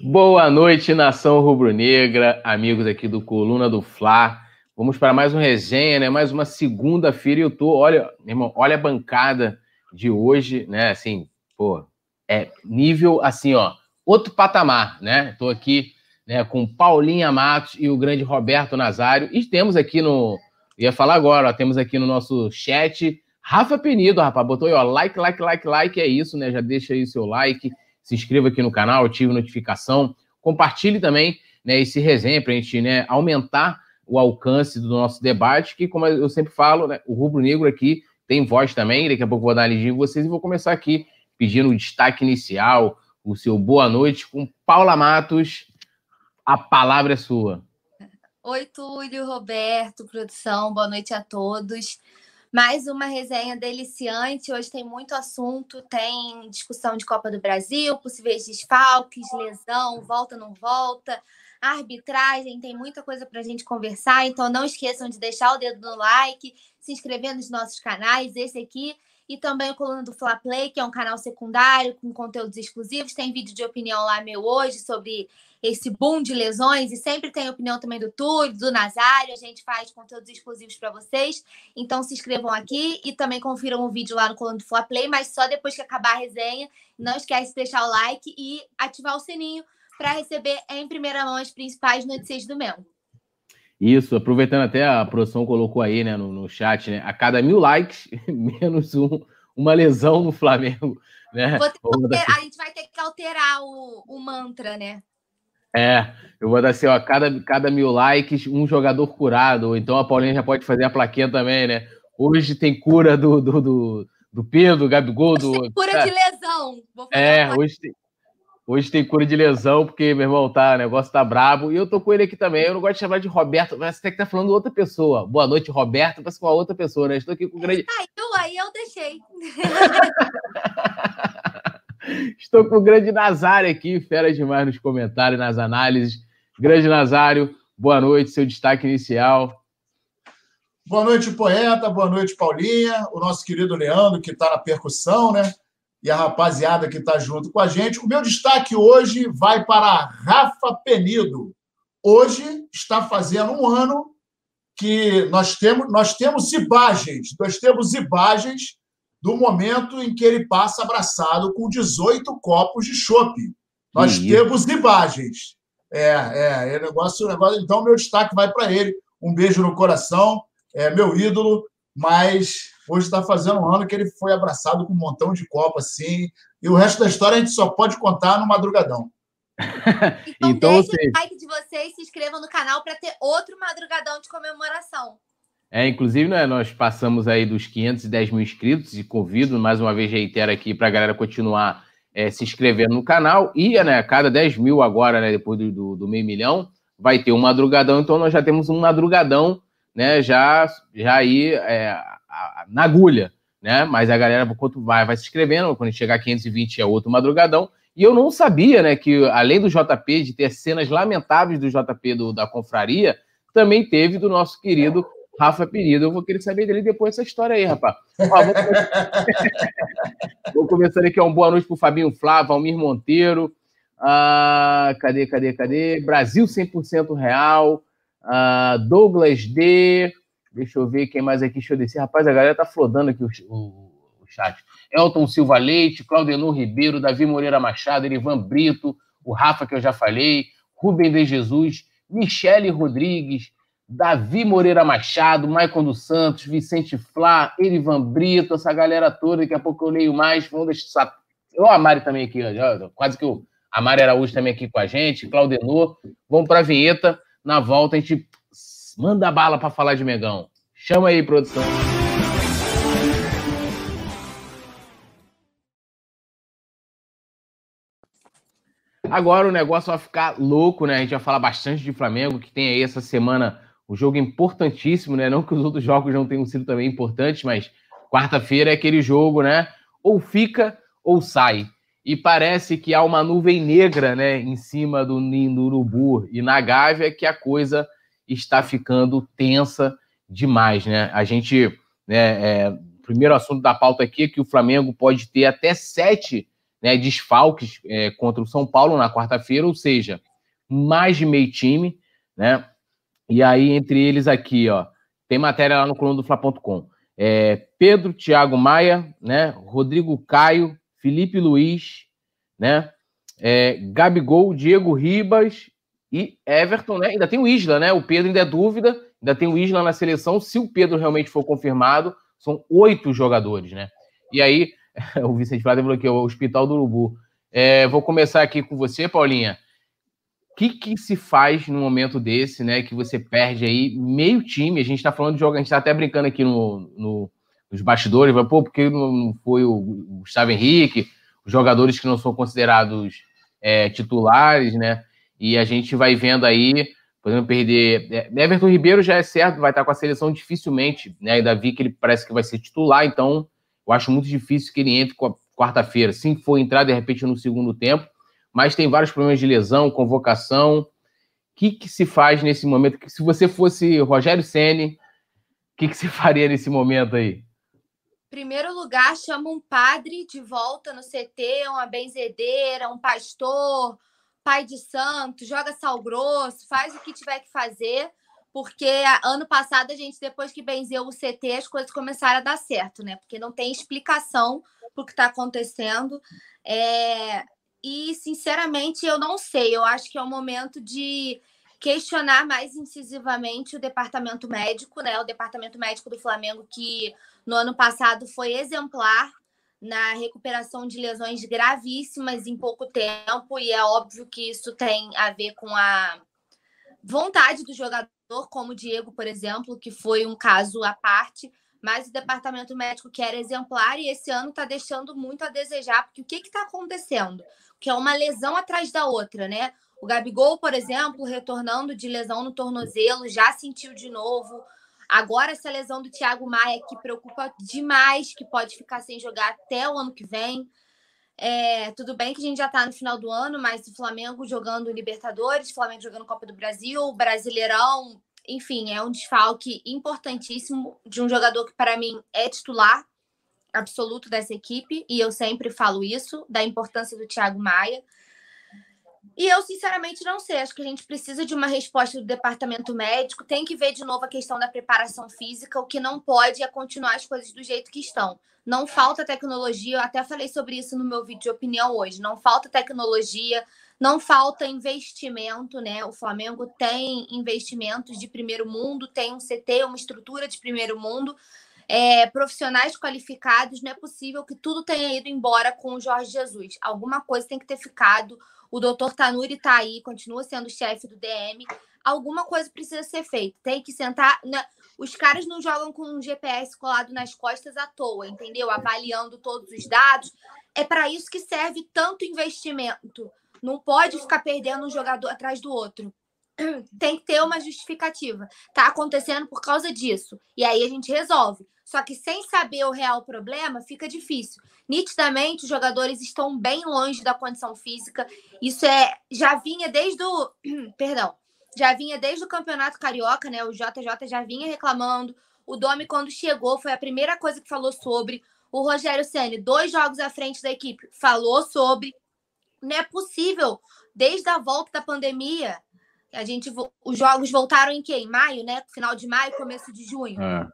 Boa noite, nação rubro-negra, amigos aqui do Coluna do Fla. Vamos para mais um resenha, né? Mais uma segunda-feira e eu tô, olha, irmão, olha a bancada de hoje, né? Assim, pô, é nível assim, ó, outro patamar, né? Tô aqui, né, com Paulinha Matos e o grande Roberto Nazário e temos aqui no, ia falar agora, ó, temos aqui no nosso chat Rafa Penido, rapaz, botou aí, ó, like, like, like, like, é isso, né? Já deixa aí o seu like se inscreva aqui no canal, ative notificação, compartilhe também né, esse resenha para a gente né, aumentar o alcance do nosso debate, que, como eu sempre falo, né, o Rubro Negro aqui tem voz também, daqui a pouco vou dar lidinha em vocês e vou começar aqui pedindo o destaque inicial, o seu boa noite com Paula Matos. A palavra é sua. Oi, Túlio, Roberto, produção, boa noite a todos. Mais uma resenha deliciante. Hoje tem muito assunto, tem discussão de Copa do Brasil, possíveis desfalques, lesão, volta não volta, arbitragem, tem muita coisa para a gente conversar. Então não esqueçam de deixar o dedo no like, se inscrever nos nossos canais, esse aqui e também o Coluna do Fla Play, que é um canal secundário com conteúdos exclusivos. Tem vídeo de opinião lá meu hoje sobre esse boom de lesões e sempre tem opinião também do Túlio, do Nazário. A gente faz conteúdos exclusivos para vocês. Então se inscrevam aqui e também confiram o vídeo lá no Coluna do Fla Play, mas só depois que acabar a resenha. Não esquece de deixar o like e ativar o sininho para receber em primeira mão as principais notícias do Mel. Isso, aproveitando até a produção colocou aí, né, no, no chat, né, a cada mil likes, menos um, uma lesão no Flamengo, né? Alterar, a gente vai ter que alterar o, o mantra, né? É, eu vou dar assim, ó, cada, cada mil likes, um jogador curado, então a Paulinha já pode fazer a plaquinha também, né? Hoje tem cura do, do, do, do Pedro, Gabigol, do... Tem cura de lesão. é, hoje tem, hoje tem cura de lesão, porque, meu irmão, tá, o negócio tá brabo, e eu tô com ele aqui também, eu não gosto de chamar de Roberto, mas você tem que estar tá falando outra pessoa. Boa noite, Roberto, mas com a outra pessoa, né? Estou aqui com o grande... Ah, eu, aí eu deixei. Estou com o grande Nazário aqui, fera demais nos comentários, nas análises. Grande Nazário, boa noite, seu destaque inicial. Boa noite, poeta, boa noite, Paulinha, o nosso querido Leandro, que está na percussão, né? E a rapaziada que está junto com a gente. O meu destaque hoje vai para Rafa Penido. Hoje está fazendo um ano que nós temos, nós temos imagens, nós temos imagens do momento em que ele passa abraçado com 18 copos de chopp. Nós temos imagens. É, é, é negócio, negócio. Então, meu destaque vai para ele. Um beijo no coração, é meu ídolo, mas hoje está fazendo um ano que ele foi abraçado com um montão de copo assim. E o resto da história a gente só pode contar no madrugadão. então, então deixe o like de vocês, se inscrevam no canal para ter outro madrugadão de comemoração. É, inclusive, né, nós passamos aí dos 510 mil inscritos e convido, mais uma vez, reitero aqui para a galera continuar é, se inscrevendo no canal. E né, a cada 10 mil agora, né, depois do, do, do, meio milhão, vai ter um madrugadão. Então, nós já temos um madrugadão né, já, já aí é, a, na agulha. Né? Mas a galera, quanto vai, vai se inscrevendo, quando chegar a 520 é outro madrugadão. E eu não sabia né, que, além do JP, de ter cenas lamentáveis do JP do, da confraria, também teve do nosso querido Rafa Penido. Eu vou querer saber dele depois essa história aí, rapaz. Ó, vou, vou começar aqui, ó, um boa noite pro Fabinho Flávio, Almir Monteiro. Ah, cadê, cadê, cadê? Brasil 100% real. Ah, Douglas D. Deixa eu ver quem mais aqui. Deixa eu descer. Rapaz, a galera tá flodando aqui o, o, o chat. Elton Silva Leite, Claudenor Ribeiro, Davi Moreira Machado, Erivan Brito, o Rafa que eu já falei, Rubem de Jesus, Michele Rodrigues, Davi Moreira Machado, Maicon dos Santos, Vicente Flá, Erivan Brito, essa galera toda, daqui a pouco eu leio mais. Vamos deixar. Eu, a Mari também aqui, quase que eu. A Mari Araújo também aqui com a gente, Claudenor. Vamos para a vinheta. Na volta a gente manda bala para falar de Megão. Chama aí, produção. Agora o negócio vai ficar louco, né? A gente vai falar bastante de Flamengo, que tem aí essa semana um jogo importantíssimo, né? Não que os outros jogos não tenham sido também importantes, mas quarta-feira é aquele jogo, né? Ou fica ou sai. E parece que há uma nuvem negra, né, em cima do do urubu e na Gávea que a coisa está ficando tensa demais, né? A gente, né, é, primeiro assunto da pauta aqui é que o Flamengo pode ter até sete né, desfalques é, contra o São Paulo na quarta-feira, ou seja, mais de meio time, né? E aí, entre eles aqui, ó, tem matéria lá no coluna do Fla.com. É, Pedro, Thiago Maia, né? Rodrigo Caio, Felipe Luiz, né? É, Gabigol, Diego Ribas e Everton, né? Ainda tem o Isla, né? O Pedro ainda é dúvida, ainda tem o Isla na seleção. Se o Pedro realmente for confirmado, são oito jogadores, né? E aí, o Vicente Flávio falou que é o Hospital do Urubu. É, vou começar aqui com você, Paulinha. O que, que se faz no momento desse, né? Que você perde aí meio time. A gente está falando de jogo, a gente está até brincando aqui no, no, nos bastidores, mas, pô, porque não foi o Gustavo Henrique, os jogadores que não são considerados é, titulares, né? E a gente vai vendo aí, podendo perder. É, Everton Ribeiro já é certo, vai estar com a seleção dificilmente, né? Ainda vi que ele parece que vai ser titular, então eu acho muito difícil que ele entre quarta-feira. Sim, for entrar de repente no segundo tempo, mas tem vários problemas de lesão, convocação. O que, que se faz nesse momento? Se você fosse Rogério Ceni, o que, que se faria nesse momento aí? Primeiro lugar, chama um padre de volta no CT, uma benzedeira, um pastor, pai de santo, joga sal grosso, faz o que tiver que fazer, porque ano passado a gente, depois que benzeu o CT, as coisas começaram a dar certo, né? Porque não tem explicação para o que está acontecendo. É... E, sinceramente, eu não sei. Eu acho que é o momento de questionar mais incisivamente o departamento médico, né? O departamento médico do Flamengo, que no ano passado foi exemplar na recuperação de lesões gravíssimas em pouco tempo, e é óbvio que isso tem a ver com a vontade do jogador, como o Diego, por exemplo, que foi um caso à parte, mas o departamento médico que era exemplar e esse ano está deixando muito a desejar, porque o que está acontecendo? Que é uma lesão atrás da outra, né? O Gabigol, por exemplo, retornando de lesão no tornozelo, já sentiu de novo. Agora, essa lesão do Thiago Maia, que preocupa demais, que pode ficar sem jogar até o ano que vem. É, tudo bem que a gente já está no final do ano, mas o Flamengo jogando Libertadores, Flamengo jogando Copa do Brasil, Brasileirão, enfim, é um desfalque importantíssimo de um jogador que, para mim, é titular absoluto dessa equipe, e eu sempre falo isso, da importância do Thiago Maia. E eu, sinceramente, não sei. Acho que a gente precisa de uma resposta do departamento médico. Tem que ver de novo a questão da preparação física. O que não pode é continuar as coisas do jeito que estão. Não falta tecnologia. Eu até falei sobre isso no meu vídeo de opinião hoje. Não falta tecnologia, não falta investimento, né? O Flamengo tem investimentos de primeiro mundo, tem um CT, uma estrutura de primeiro mundo. É, profissionais qualificados, não é possível que tudo tenha ido embora com o Jorge Jesus. Alguma coisa tem que ter ficado o doutor Tanuri está aí, continua sendo chefe do DM. Alguma coisa precisa ser feita. Tem que sentar. Na... Os caras não jogam com um GPS colado nas costas à toa, entendeu? Avaliando todos os dados. É para isso que serve tanto investimento. Não pode ficar perdendo um jogador atrás do outro. Tem que ter uma justificativa. Tá acontecendo por causa disso. E aí a gente resolve. Só que sem saber o real problema, fica difícil. Nitidamente, os jogadores estão bem longe da condição física. Isso é já vinha desde o perdão, já vinha desde o Campeonato Carioca, né? O JJ já vinha reclamando. O Domi quando chegou foi a primeira coisa que falou sobre. O Rogério Ceni, dois jogos à frente da equipe, falou sobre. Não é possível desde a volta da pandemia a gente, os jogos voltaram em quê? Em maio, né? Final de maio, começo de junho. É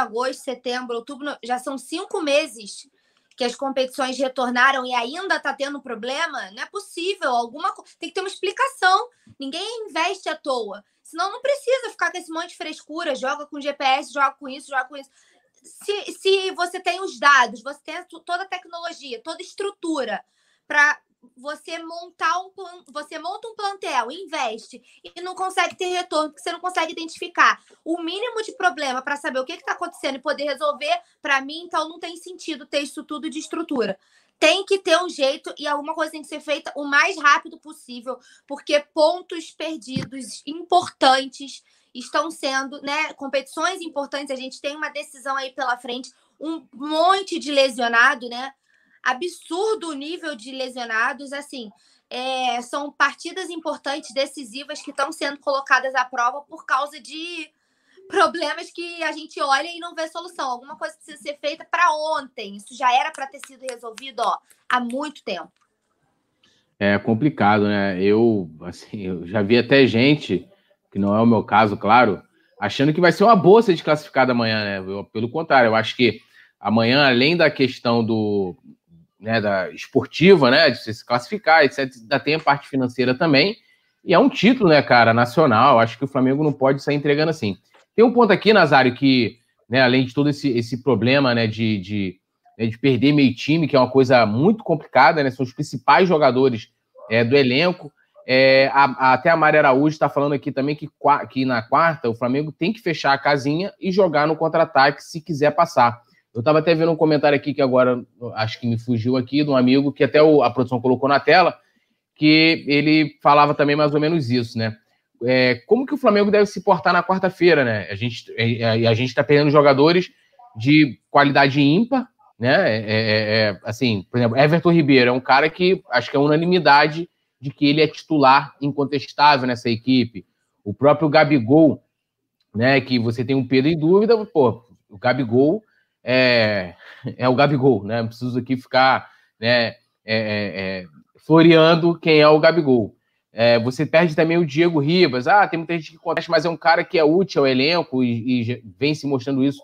agosto, setembro, outubro, já são cinco meses que as competições retornaram e ainda está tendo problema, não é possível. Alguma tem que ter uma explicação. Ninguém investe à toa. Senão não precisa ficar com esse monte de frescura, joga com GPS, joga com isso, joga com isso. Se, se você tem os dados, você tem toda a tecnologia, toda a estrutura para você montar um você monta um plantel, investe e não consegue ter retorno, porque você não consegue identificar o mínimo de problema para saber o que está acontecendo e poder resolver, para mim, então não tem sentido ter isso tudo de estrutura. Tem que ter um jeito e alguma coisa tem que ser feita o mais rápido possível, porque pontos perdidos importantes estão sendo, né? Competições importantes, a gente tem uma decisão aí pela frente, um monte de lesionado, né? Absurdo o nível de lesionados. Assim, é, são partidas importantes, decisivas, que estão sendo colocadas à prova por causa de problemas que a gente olha e não vê solução. Alguma coisa precisa ser feita para ontem. Isso já era para ter sido resolvido ó, há muito tempo. É complicado, né? Eu, assim, eu já vi até gente, que não é o meu caso, claro, achando que vai ser uma boa ser desclassificada amanhã, né? Eu, pelo contrário, eu acho que amanhã, além da questão do, né, da esportiva, né, de se classificar, etc, ainda tem a parte financeira também, e é um título, né, cara, nacional, acho que o Flamengo não pode sair entregando assim. Tem um ponto aqui, Nazário, que, né, além de todo esse, esse problema, né, de, de, né, de perder meio time, que é uma coisa muito complicada, né, são os principais jogadores é, do elenco, é, a, a, até a Maria Araújo está falando aqui também que, que na quarta o Flamengo tem que fechar a casinha e jogar no contra-ataque se quiser passar. Eu estava até vendo um comentário aqui que agora acho que me fugiu aqui, de um amigo que até o, a produção colocou na tela, que ele falava também mais ou menos isso, né? é, como que o Flamengo deve se portar na quarta-feira, né? A gente é, é, a gente está perdendo jogadores de qualidade ímpar, né? É, é, é, assim, por exemplo, Everton Ribeiro é um cara que acho que é unanimidade de que ele é titular incontestável nessa equipe. O próprio Gabigol, né? Que você tem um Pedro em dúvida, pô, o Gabigol é, é o Gabigol, né? Não preciso aqui ficar, né? floreando quem é o Gabigol. É, você perde também o Diego Ribas. Ah, tem muita gente que contesta, mas é um cara que é útil ao elenco e, e vem se mostrando isso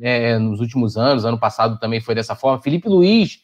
é, nos últimos anos. Ano passado também foi dessa forma. Felipe Luiz,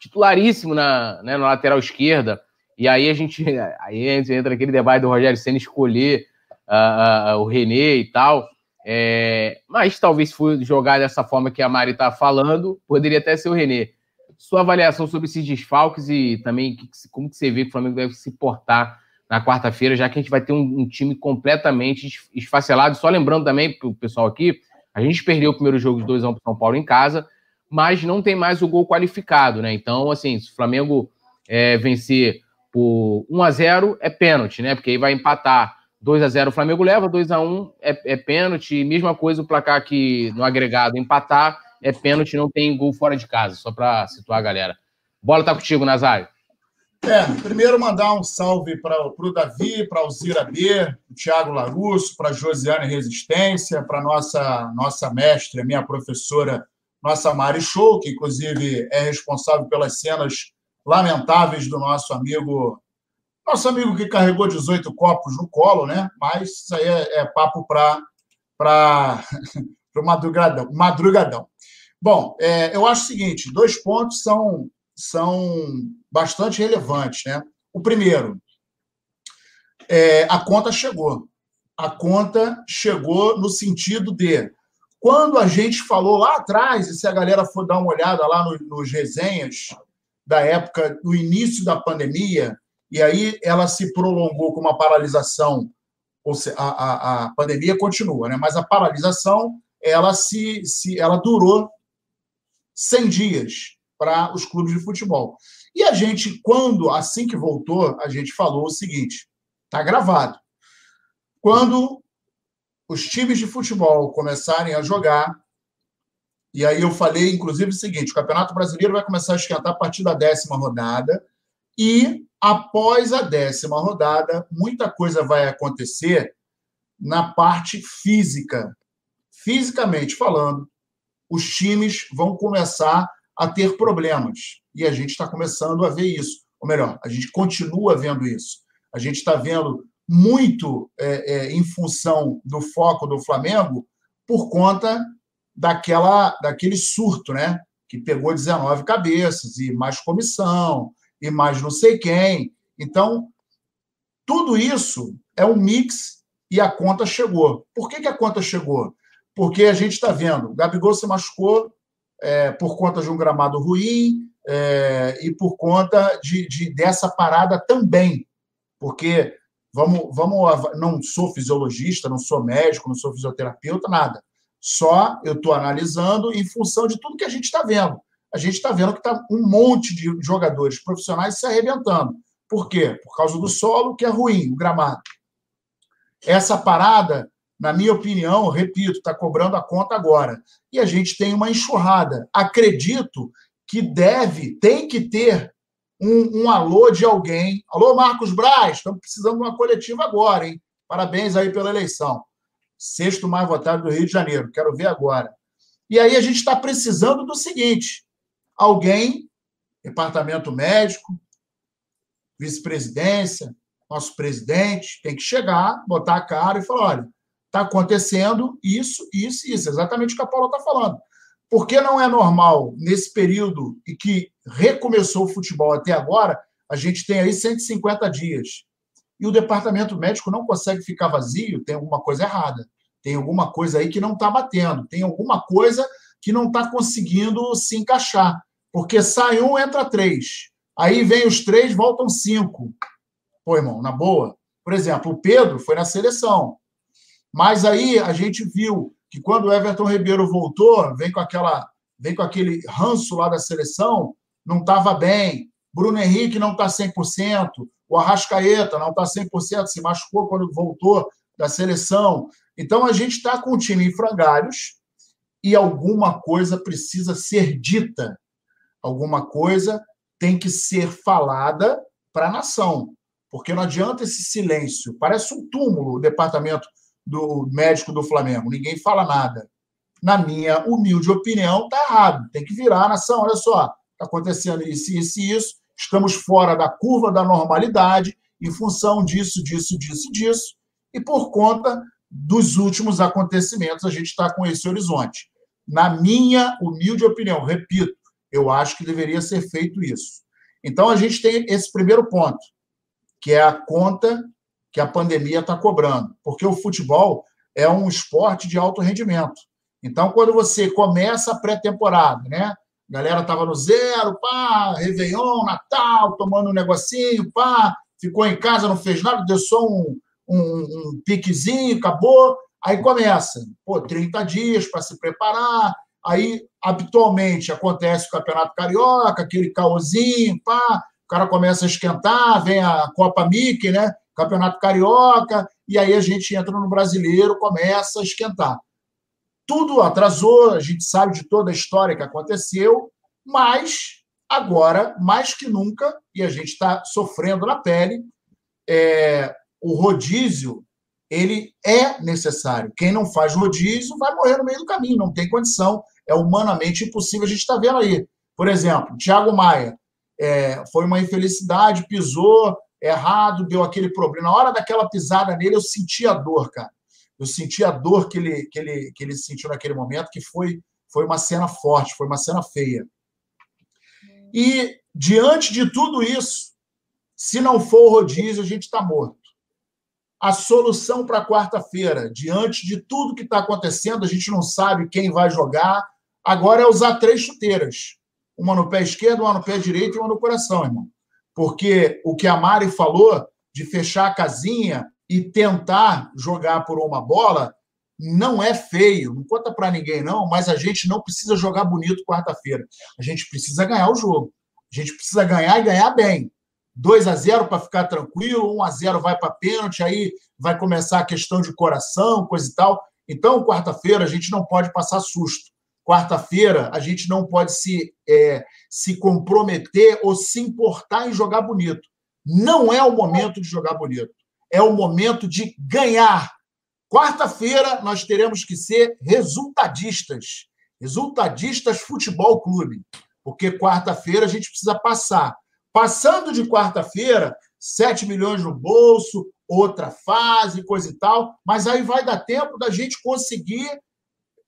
titularíssimo na, né, na lateral esquerda. E aí a gente, aí entra naquele debate do Rogério Senna escolher uh, uh, o René e tal. É, mas talvez for jogar dessa forma que a Mari está falando, poderia até ser o René. Sua avaliação sobre esses desfalques e também como que você vê que o Flamengo deve se portar na quarta-feira, já que a gente vai ter um, um, time completamente esfacelado. Só lembrando também para o pessoal aqui, a gente perdeu o primeiro jogo de 2x1 para São Paulo em casa, mas não tem mais o gol qualificado, né? Então, assim, se o Flamengo é, vencer por 1x0, é pênalti, né? Porque aí vai empatar 2x0 o Flamengo leva, 2x1 é, é pênalti, mesma coisa o placar aqui no agregado, empatar é pênalti, não tem gol fora de casa, só para situar a galera. Bola tá contigo, Nazário. É, primeiro mandar um salve para o Davi, para o Zira B, o Thiago Larusso, para a Josiane Resistência, para nossa nossa mestre, a minha professora, nossa Mari Show, que inclusive é responsável pelas cenas lamentáveis do nosso amigo, nosso amigo que carregou 18 copos no colo, né? Mas isso aí é, é papo para para madrugadão, madrugadão. Bom, é, eu acho o seguinte: dois pontos são são bastante relevantes. Né? O primeiro, é, a conta chegou. A conta chegou no sentido de quando a gente falou lá atrás, e se a galera for dar uma olhada lá nos, nos resenhas da época do início da pandemia, e aí ela se prolongou com uma paralisação, ou seja, a, a, a pandemia continua, né? mas a paralisação ela se, se ela durou 100 dias para os clubes de futebol. E a gente, quando, assim que voltou, a gente falou o seguinte: está gravado. Quando os times de futebol começarem a jogar, e aí eu falei, inclusive, o seguinte: o Campeonato Brasileiro vai começar a esquentar a partir da décima rodada, e após a décima rodada, muita coisa vai acontecer na parte física. Fisicamente falando, os times vão começar a ter problemas. E a gente está começando a ver isso. Ou melhor, a gente continua vendo isso. A gente está vendo muito é, é, em função do foco do Flamengo por conta daquela, daquele surto, né? Que pegou 19 cabeças e mais comissão e mais não sei quem. Então, tudo isso é um mix e a conta chegou. Por que, que a conta chegou? Porque a gente está vendo, Gabigol se machucou, é, por conta de um gramado ruim é, e por conta de, de, dessa parada também, porque vamos, vamos, não sou fisiologista, não sou médico, não sou fisioterapeuta, nada. Só eu estou analisando em função de tudo que a gente está vendo. A gente está vendo que está um monte de jogadores profissionais se arrebentando. Por quê? Por causa do solo, que é ruim, o gramado. Essa parada na minha opinião, repito, está cobrando a conta agora. E a gente tem uma enxurrada. Acredito que deve, tem que ter um, um alô de alguém. Alô, Marcos Braz, estamos precisando de uma coletiva agora, hein? Parabéns aí pela eleição. sexto mais votado do Rio de Janeiro. Quero ver agora. E aí a gente está precisando do seguinte: alguém, departamento médico, vice-presidência, nosso presidente, tem que chegar, botar a cara e falar: olha, está acontecendo isso, isso, isso. Exatamente o que a Paula está falando. Por que não é normal, nesse período em que recomeçou o futebol até agora, a gente tem aí 150 dias. E o departamento médico não consegue ficar vazio, tem alguma coisa errada. Tem alguma coisa aí que não está batendo, tem alguma coisa que não está conseguindo se encaixar. Porque sai um, entra três. Aí vem os três, voltam cinco. Pô, irmão, na boa. Por exemplo, o Pedro foi na seleção. Mas aí a gente viu que quando o Everton Ribeiro voltou, vem com aquela, vem com aquele ranço lá da seleção, não estava bem. Bruno Henrique não está 100%, o Arrascaeta não está 100%, se machucou quando voltou da seleção. Então a gente está com o time em frangalhos e alguma coisa precisa ser dita, alguma coisa tem que ser falada para a nação, porque não adianta esse silêncio. Parece um túmulo o departamento do médico do Flamengo, ninguém fala nada. Na minha humilde opinião, está errado. Tem que virar a nação. Olha só, está acontecendo isso, isso e isso. Estamos fora da curva da normalidade em função disso, disso, disso, disso. E por conta dos últimos acontecimentos, a gente está com esse horizonte. Na minha humilde opinião, repito, eu acho que deveria ser feito isso. Então, a gente tem esse primeiro ponto, que é a conta que a pandemia está cobrando, porque o futebol é um esporte de alto rendimento. Então, quando você começa a pré-temporada, né? A galera estava no zero, pá, Réveillon, Natal, tomando um negocinho, pá, ficou em casa, não fez nada, deu só um, um, um piquezinho, acabou. Aí começa, pô, 30 dias para se preparar. Aí, habitualmente, acontece o Campeonato Carioca, aquele caosinho, pá, o cara começa a esquentar, vem a Copa Mickey, né? Campeonato Carioca, e aí a gente entra no brasileiro, começa a esquentar. Tudo atrasou, a gente sabe de toda a história que aconteceu, mas agora, mais que nunca, e a gente está sofrendo na pele, é, o rodízio ele é necessário. Quem não faz rodízio vai morrer no meio do caminho, não tem condição, é humanamente impossível. A gente está vendo aí. Por exemplo, Thiago Maia é, foi uma infelicidade, pisou, errado, deu aquele problema. Na hora daquela pisada nele, eu senti a dor, cara. Eu senti a dor que ele, que ele, que ele sentiu naquele momento, que foi, foi uma cena forte, foi uma cena feia. E, diante de tudo isso, se não for o rodízio, a gente está morto. A solução para quarta-feira, diante de tudo que está acontecendo, a gente não sabe quem vai jogar. Agora é usar três chuteiras: uma no pé esquerdo, uma no pé direito e uma no coração, irmão porque o que a Mari falou de fechar a casinha e tentar jogar por uma bola não é feio, não conta para ninguém não, mas a gente não precisa jogar bonito quarta-feira. A gente precisa ganhar o jogo. A gente precisa ganhar e ganhar bem. 2 a 0 para ficar tranquilo, 1 a 0 vai para pênalti, aí vai começar a questão de coração, coisa e tal. Então, quarta-feira a gente não pode passar susto. Quarta-feira, a gente não pode se, é, se comprometer ou se importar em jogar bonito. Não é o momento de jogar bonito. É o momento de ganhar. Quarta-feira, nós teremos que ser resultadistas. Resultadistas Futebol Clube. Porque quarta-feira a gente precisa passar. Passando de quarta-feira, 7 milhões no bolso, outra fase, coisa e tal. Mas aí vai dar tempo da gente conseguir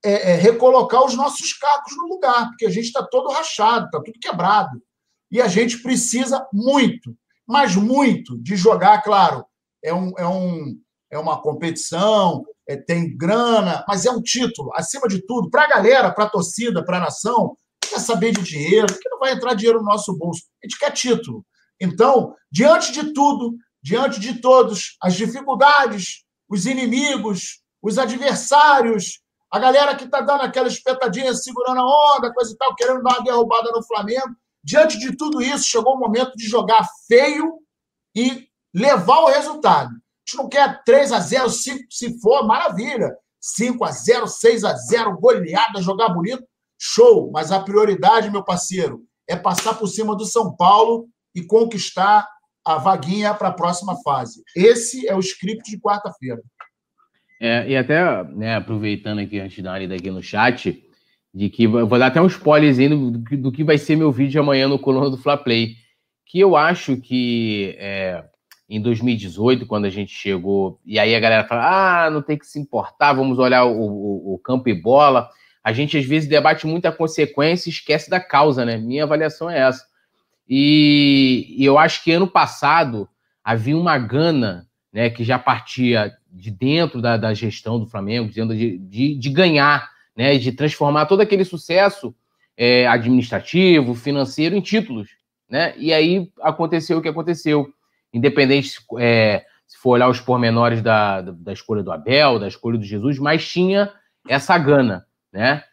é, é, recolocar os nossos cacos no lugar, porque a gente está todo rachado, está tudo quebrado. E a gente precisa muito, mas muito, de jogar, claro. É, um, é, um, é uma competição, é, tem grana, mas é um título, acima de tudo, para a galera, para a torcida, para a nação, quer saber de dinheiro, que não vai entrar dinheiro no nosso bolso. A gente quer título. Então, diante de tudo, diante de todos, as dificuldades, os inimigos, os adversários, a galera que está dando aquela espetadinha, segurando a onda, coisa e tal, querendo dar uma derrubada no Flamengo. Diante de tudo isso, chegou o momento de jogar feio e levar o resultado. A gente não quer 3 a 0 5 se for, maravilha. 5 a 0 6 a 0 goleada, jogar bonito, show. Mas a prioridade, meu parceiro, é passar por cima do São Paulo e conquistar a vaguinha para a próxima fase. Esse é o script de quarta-feira. É, e até, né, aproveitando aqui antes da lida aqui no chat, de que vou dar até um spoilerzinho do, do, que vai ser meu vídeo amanhã no coluna do Fla Play, que eu acho que é, em 2018, quando a gente chegou, e aí a galera fala, ah, não tem que se importar, vamos olhar o, o, o campo e bola. A gente às vezes debate muita consequência e esquece da causa, né? Minha avaliação é essa. E, e eu acho que ano passado havia uma gana, né, que já partia de dentro da, da gestão do Flamengo, dizendo de, de, de ganhar né, de transformar todo aquele sucesso é, administrativo, financeiro em títulos, né? E aí aconteceu o que aconteceu, independente é, se for olhar os pormenores da, da escolha do Abel, da escolha do Jesus, mas tinha essa gana, né?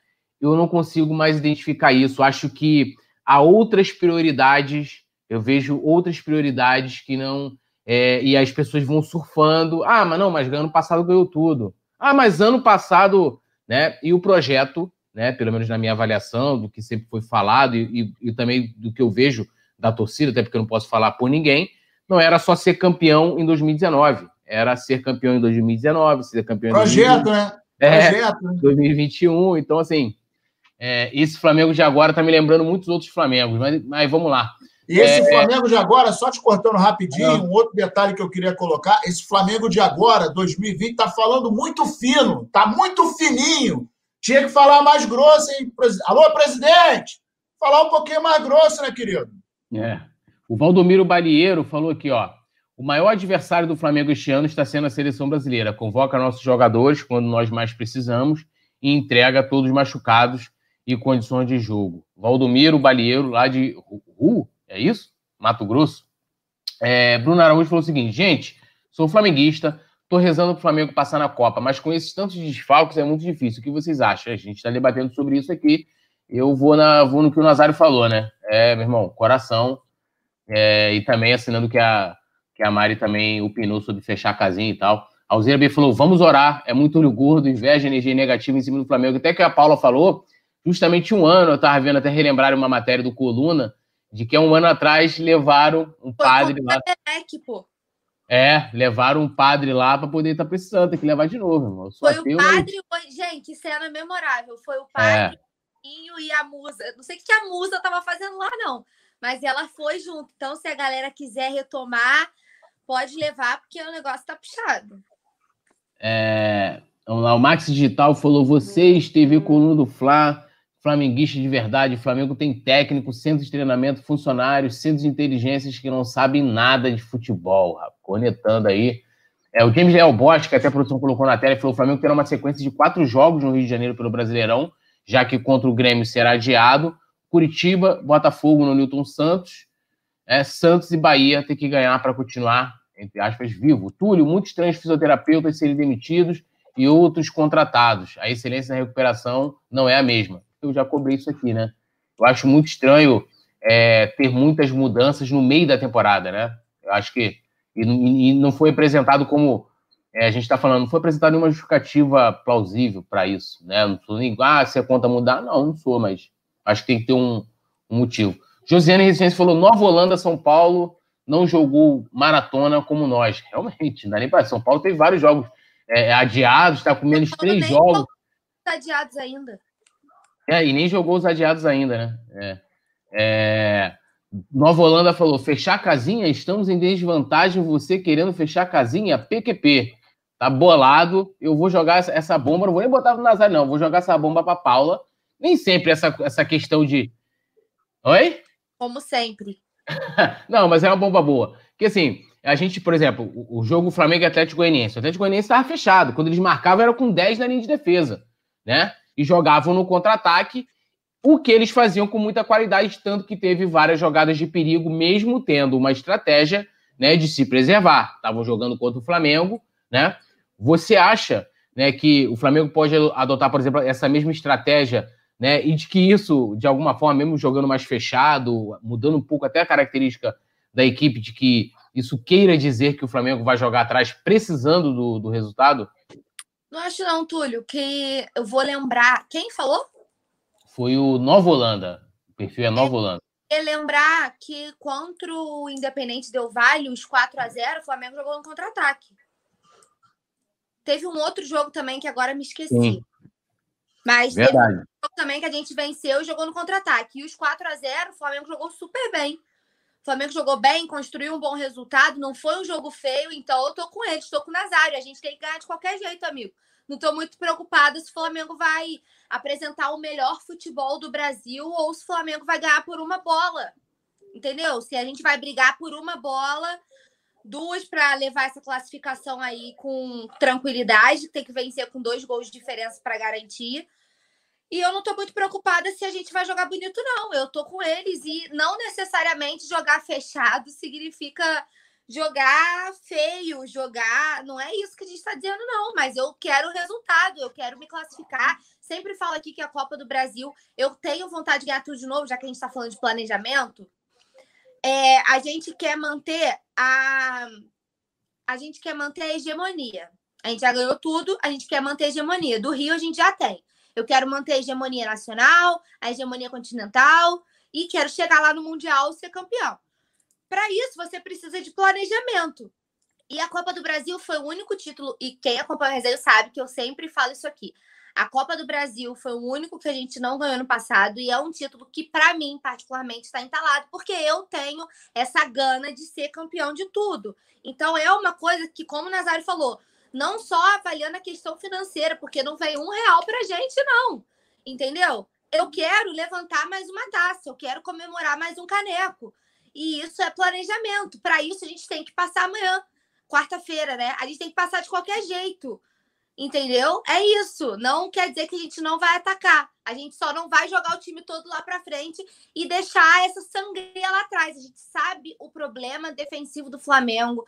Eu não consigo mais identificar isso. Acho que há outras prioridades. Eu vejo outras prioridades que não é, e as pessoas vão surfando. Ah, mas não, mas ano passado ganhou tudo. Ah, mas ano passado né? E o projeto, né, pelo menos na minha avaliação, do que sempre foi falado e, e, e também do que eu vejo da torcida, até porque eu não posso falar por ninguém, não era só ser campeão em 2019, era ser campeão em 2019, ser campeão Projeto, em 2020, né? É, Projeto, né? 2021. Então, assim, é, esse Flamengo de agora tá me lembrando muitos outros Flamengos, mas, mas vamos lá. E esse é, Flamengo de agora, só te cortando rapidinho, um outro detalhe que eu queria colocar: esse Flamengo de agora, 2020, tá falando muito fino, tá muito fininho. Tinha que falar mais grosso, hein? Alô, presidente! Falar um pouquinho mais grosso, né, querido? É. O Valdomiro Balieiro falou aqui, ó. O maior adversário do Flamengo este ano está sendo a seleção brasileira. Convoca nossos jogadores quando nós mais precisamos e entrega todos machucados e condições de jogo. Valdomiro Balieiro, lá de uh, é isso? Mato Grosso. É, Bruno Araújo falou o seguinte: gente, sou flamenguista, tô rezando pro Flamengo passar na Copa, mas com esses tantos desfalques é muito difícil. O que vocês acham? A gente está debatendo sobre isso aqui. Eu vou, na, vou no que o Nazário falou, né? É, meu irmão, coração. É, e também assinando que a, que a Mari também opinou sobre fechar a casinha e tal. A Alzira B falou: vamos orar, é muito olho gordo, inveja, energia negativa em cima do Flamengo. Até que a Paula falou, justamente um ano, eu estava vendo até relembrar uma matéria do Coluna, de que um ano atrás levaram um padre lá. Pô. É, levaram um padre lá para poder estar tá precisando, tem que levar de novo, irmão. Foi o padre, mas... gente, cena memorável. Foi o padre é. e a musa. Não sei o que a musa estava fazendo lá, não. Mas ela foi junto. Então, se a galera quiser retomar, pode levar, porque o negócio tá puxado. É, vamos lá, o Max Digital falou: vocês, TV Coluna do Fla, flamenguista de verdade. O Flamengo tem técnico, centro de treinamento, funcionários, centros de inteligências que não sabem nada de futebol, conectando aí. É, o James Leal Bosch, que até a produção colocou na tela, falou o Flamengo terá uma sequência de quatro jogos no Rio de Janeiro pelo Brasileirão, já que contra o Grêmio será adiado. Curitiba, Botafogo no Newton Santos. É, Santos e Bahia tem que ganhar para continuar, entre aspas, vivo. Túlio, muitos três fisioterapeutas serem demitidos e outros contratados. A excelência na recuperação não é a mesma eu já cobrei isso aqui, né? Eu acho muito estranho é, ter muitas mudanças no meio da temporada, né? Eu acho que. E, e não foi apresentado como. É, a gente está falando, não foi apresentado nenhuma justificativa plausível para isso, né? Não sou nem. Ah, se a conta mudar. Não, não sou, mas acho que tem que ter um, um motivo. Josiane Resistência falou: Nova Holanda, São Paulo não jogou maratona como nós. Realmente, não dá nem para. São Paulo teve vários jogos é, adiados, está com menos três jogos. Adiados ainda. É, e nem jogou os adiados ainda, né? É. É... Nova Holanda falou: fechar a casinha, estamos em desvantagem. Você querendo fechar a casinha, PQP. Tá bolado. Eu vou jogar essa, bomba, não vou nem botar no Nazário, não. Vou jogar essa bomba para Paula. Nem sempre essa, essa questão de. Oi? Como sempre. não, mas é uma bomba boa. Porque assim, a gente, por exemplo, o, jogo Flamengo e Atlético Goianiense. O Atlético Goianiense estava fechado. Quando eles marcavam, era com 10 na linha de defesa. Né? e jogavam no contra-ataque, o que eles faziam com muita qualidade, tanto que teve várias jogadas de perigo, mesmo tendo uma estratégia né, de se preservar. Estavam jogando contra o Flamengo, né? Você acha né, que o Flamengo pode adotar, por exemplo, essa mesma estratégia, né? E de que isso, de alguma forma, mesmo jogando mais fechado, mudando um pouco até a característica da equipe, de que isso queira dizer que o Flamengo vai jogar atrás precisando do, do resultado? Não acho não, Túlio, que eu vou lembrar. Quem falou? Foi o Nova Holanda. O perfil é Nova Holanda. É lembrar que contra o Independente Del Vale, os 4 a 0 o Flamengo jogou no contra-ataque. Teve um outro jogo também que agora me esqueci. Sim. Mas Verdade. teve um também que a gente venceu e jogou no contra-ataque. E os 4 a 0 o Flamengo jogou super bem. O Flamengo jogou bem, construiu um bom resultado, não foi um jogo feio, então eu tô com ele, estou com o Nazário. A gente tem que ganhar de qualquer jeito, amigo. Não estou muito preocupada se o Flamengo vai apresentar o melhor futebol do Brasil ou se o Flamengo vai ganhar por uma bola. Entendeu? Se a gente vai brigar por uma bola, duas para levar essa classificação aí com tranquilidade, tem que vencer com dois gols de diferença para garantir. E eu não estou muito preocupada se a gente vai jogar bonito, não. Eu estou com eles e não necessariamente jogar fechado significa jogar feio, jogar. Não é isso que a gente está dizendo, não. Mas eu quero resultado, eu quero me classificar. Sempre falo aqui que a Copa do Brasil, eu tenho vontade de ganhar tudo de novo, já que a gente está falando de planejamento. É, a gente quer manter a. A gente quer manter a hegemonia. A gente já ganhou tudo, a gente quer manter a hegemonia. Do Rio a gente já tem. Eu quero manter a hegemonia nacional, a hegemonia continental e quero chegar lá no Mundial e ser campeão. Para isso, você precisa de planejamento. E a Copa do Brasil foi o único título, e quem acompanha o resenha sabe que eu sempre falo isso aqui. A Copa do Brasil foi o único que a gente não ganhou no passado e é um título que, para mim, particularmente, está entalado, porque eu tenho essa gana de ser campeão de tudo. Então, é uma coisa que, como o Nazário falou, não só avaliando a questão financeira, porque não vem um real para gente, não. Entendeu? Eu quero levantar mais uma taça, eu quero comemorar mais um caneco. E isso é planejamento. Para isso, a gente tem que passar amanhã, quarta-feira, né? A gente tem que passar de qualquer jeito. Entendeu? É isso. Não quer dizer que a gente não vai atacar. A gente só não vai jogar o time todo lá para frente e deixar essa sangria lá atrás. A gente sabe o problema defensivo do Flamengo,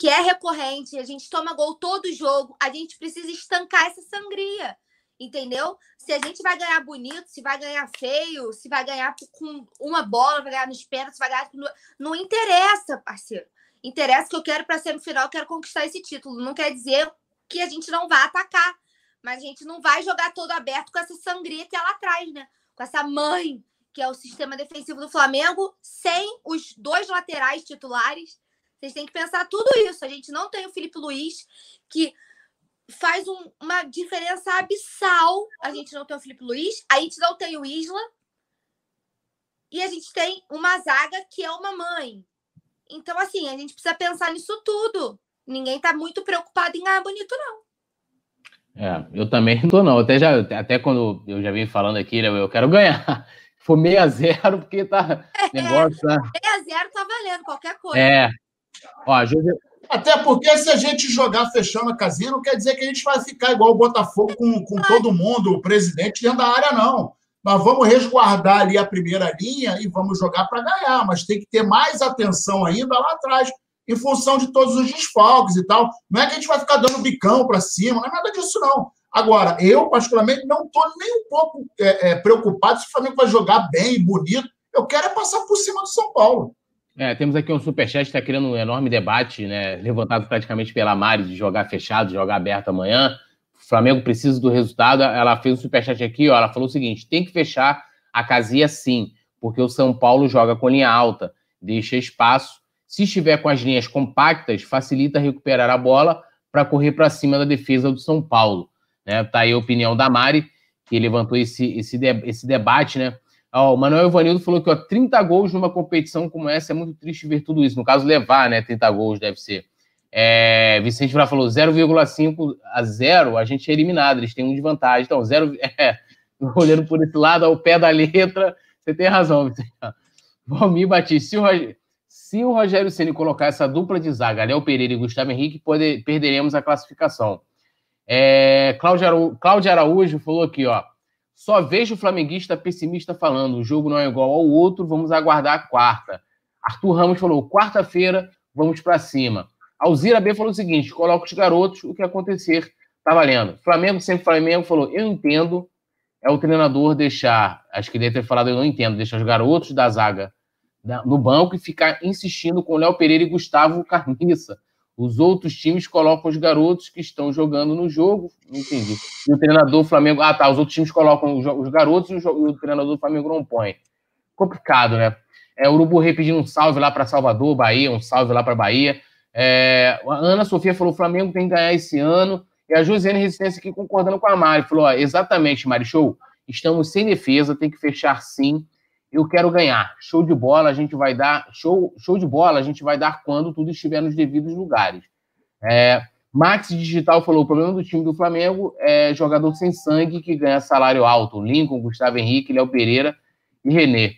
que é recorrente. A gente toma gol todo jogo. A gente precisa estancar essa sangria entendeu? Se a gente vai ganhar bonito, se vai ganhar feio, se vai ganhar com uma bola, vai ganhar nos pênaltis, vai ganhar. Não interessa, parceiro. Interessa que eu quero para semifinal, eu quero conquistar esse título. Não quer dizer que a gente não vai atacar, mas a gente não vai jogar todo aberto com essa sangria que ela traz, né? Com essa mãe que é o sistema defensivo do Flamengo, sem os dois laterais titulares. Vocês têm que pensar tudo isso. A gente não tem o Felipe Luiz, que faz um, uma diferença abissal. A gente não tem o Felipe Luiz, a gente não tem o Isla. E a gente tem uma zaga que é uma mãe. Então, assim, a gente precisa pensar nisso tudo. Ninguém está muito preocupado em ganhar bonito, não. É, eu também não tô, não. Até, já, até quando eu já vim falando aqui, né, eu quero ganhar. Foi 6 a 0 porque tá. É, negócio, tá... 6 a 0 tá valendo qualquer coisa. É. Ó, até porque se a gente jogar fechando a casinha, não quer dizer que a gente vai ficar igual o Botafogo com, com todo mundo, o presidente dentro da área, não. Nós vamos resguardar ali a primeira linha e vamos jogar para ganhar, mas tem que ter mais atenção ainda lá atrás, em função de todos os desfalques e tal. Não é que a gente vai ficar dando bicão para cima, não é nada disso, não. Agora, eu, particularmente, não estou nem um pouco é, é, preocupado se o Flamengo vai jogar bem, bonito. Eu quero é passar por cima do São Paulo. É, temos aqui um superchat que está criando um enorme debate, né, levantado praticamente pela Mari, de jogar fechado, de jogar aberto amanhã. O Flamengo precisa do resultado. Ela fez um superchat aqui, ó, ela falou o seguinte: tem que fechar a casinha sim, porque o São Paulo joga com linha alta, deixa espaço. Se estiver com as linhas compactas, facilita recuperar a bola para correr para cima da defesa do São Paulo. Né? Tá aí a opinião da Mari, que levantou esse, esse, esse debate, né? Ó, o Manuel Ivanildo falou que ó, 30 gols numa competição como essa é muito triste ver tudo isso. No caso, levar, né? 30 gols deve ser. É, Vicente Vila falou 0,5 a 0, a gente é eliminado, eles têm um de vantagem. Então, 0, é, olhando por esse lado, ao pé da letra, você tem razão, Vicente. Valmir Batista, se o, Rogério, se o Rogério Ceni colocar essa dupla de zaga, Léo Pereira e Gustavo Henrique, perderemos a classificação. É, Cláudio Araújo falou aqui, ó. Só vejo o flamenguista pessimista falando: o jogo não é igual ao outro, vamos aguardar a quarta. Arthur Ramos falou: quarta-feira, vamos para cima. Alzira B falou o seguinte: coloca os garotos, o que acontecer, tá valendo. Flamengo, sempre Flamengo, falou: eu entendo, é o treinador deixar, acho que deve ter falado, eu não entendo, deixar os garotos da zaga no banco e ficar insistindo com Léo Pereira e Gustavo Carniça. Os outros times colocam os garotos que estão jogando no jogo. Não entendi. E o treinador do Flamengo. Ah, tá. Os outros times colocam os garotos e o, treinador do Flamengo não põe. Complicado, né? É, o Urubu pedindo um salve lá para Salvador, Bahia, um salve lá para Bahia. É, a Ana Sofia falou: o Flamengo tem que ganhar esse ano. E a Josiane Resistência aqui concordando com a Mari, falou: ó, exatamente, Mari Show, estamos sem defesa, tem que fechar sim. Eu quero ganhar. Show de bola, a gente vai dar. Show, show de bola, a gente vai dar quando tudo estiver nos devidos lugares. É, Max Digital falou: o problema do time do Flamengo é jogador sem sangue que ganha salário alto. Lincoln, Gustavo Henrique, Léo Pereira e Renê.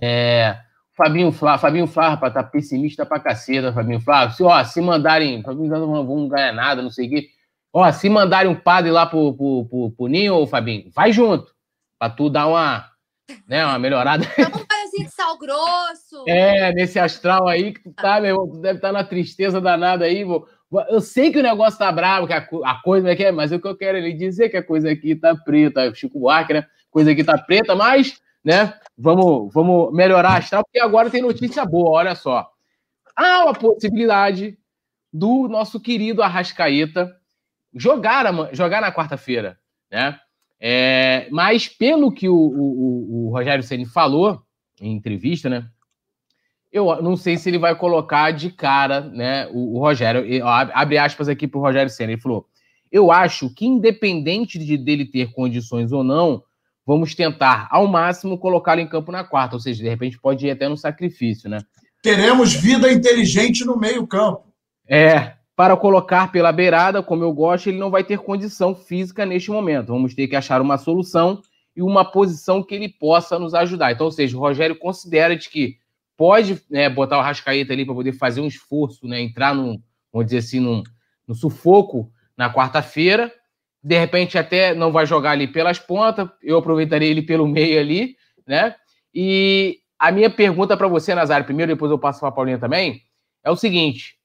É, Fabinho Flá, Fabinho Flá, tá pessimista pra caceta, Fabinho Flá. Se, ó, se mandarem, Fabinho não vão ganhar nada, não sei o quê. Ó, se mandarem um padre lá pro, pro, pro, pro Ninho, Fabinho, vai junto. Pra tu dar uma, né, uma melhorada. Vamos fazer de sal grosso. É, nesse astral aí que tu tá, meu irmão, tu deve estar tá na tristeza danada aí. Eu sei que o negócio tá bravo, que a, a coisa é que é, mas o que eu quero é dizer que a coisa aqui tá preta. Chico Buarque, né? Coisa aqui tá preta, mas né? Vamos, vamos melhorar a astral, porque agora tem notícia boa, olha só. Há uma possibilidade do nosso querido Arrascaeta jogar, jogar na quarta-feira, né? É, mas pelo que o, o, o Rogério Ceni falou em entrevista, né? Eu não sei se ele vai colocar de cara, né? O, o Rogério abre aspas aqui para o Rogério Ceni. Ele falou: eu acho que independente de dele ter condições ou não, vamos tentar ao máximo colocá-lo em campo na quarta, ou seja, de repente pode ir até no sacrifício, né? Teremos vida inteligente no meio-campo. É, para colocar pela beirada, como eu gosto, ele não vai ter condição física neste momento. Vamos ter que achar uma solução e uma posição que ele possa nos ajudar. Então, ou seja, o Rogério considera de que pode né, botar o Rascaeta ali para poder fazer um esforço, né, entrar num, vamos dizer assim, no sufoco na quarta-feira, de repente até não vai jogar ali pelas pontas, eu aproveitaria ele pelo meio ali, né? E a minha pergunta para você, Nazário, primeiro, depois eu passo para a Paulinha também, é o seguinte: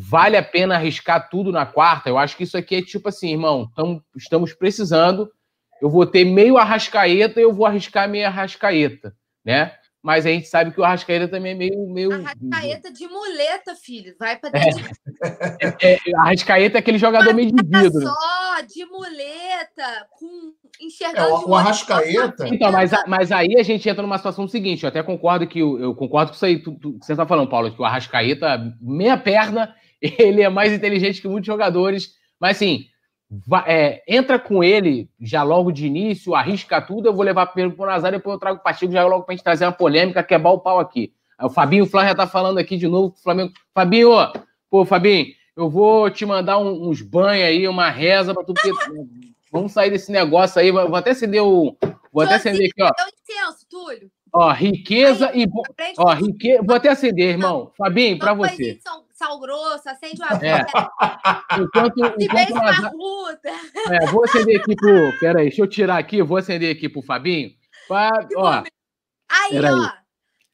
vale a pena arriscar tudo na quarta? Eu acho que isso aqui é tipo assim, irmão, tamo, estamos precisando, eu vou ter meio arrascaeta, eu vou arriscar meio arrascaeta, né? mas a gente sabe que o Arrascaeta também é meio. meio... Arrascaeta de muleta, filho. Vai para é. dentro. É. É, é, Arrascaeta é aquele jogador meio de vidro. só, de muleta, com enxergando. É, o, o Arrascaeta. Então, mas, mas aí a gente entra numa situação seguinte. Eu até concordo que eu, concordo com isso aí tu, tu, que você está falando, Paulo, que o Arrascaeta, meia perna, ele é mais inteligente que muitos jogadores. Mas assim, é, entra com ele já logo de início, arrisca tudo, eu vou levar para o Nazário, depois eu trago o Pacheco já logo para a gente trazer uma polêmica, quebrar o pau aqui. o Fabinho o Flávio já está falando aqui de novo o Flamengo. Fabinho, pô, Fabinho, eu vou te mandar um, uns banhos aí, uma reza para tu, porque vamos sair desse negócio aí, vou até acender o... Vou até acender aqui, ó. Incenso, Túlio. Ó, riqueza aí, e... Ó, riqueza... Vou até acender, irmão. Fabinho, para você. São sal grosso, acende uma é. enquanto, enquanto Nazar... é, vou acender aqui pro. Pera aí, deixa eu tirar aqui, vou acender aqui pro Fabinho. Pra... Ó. Aí, ó.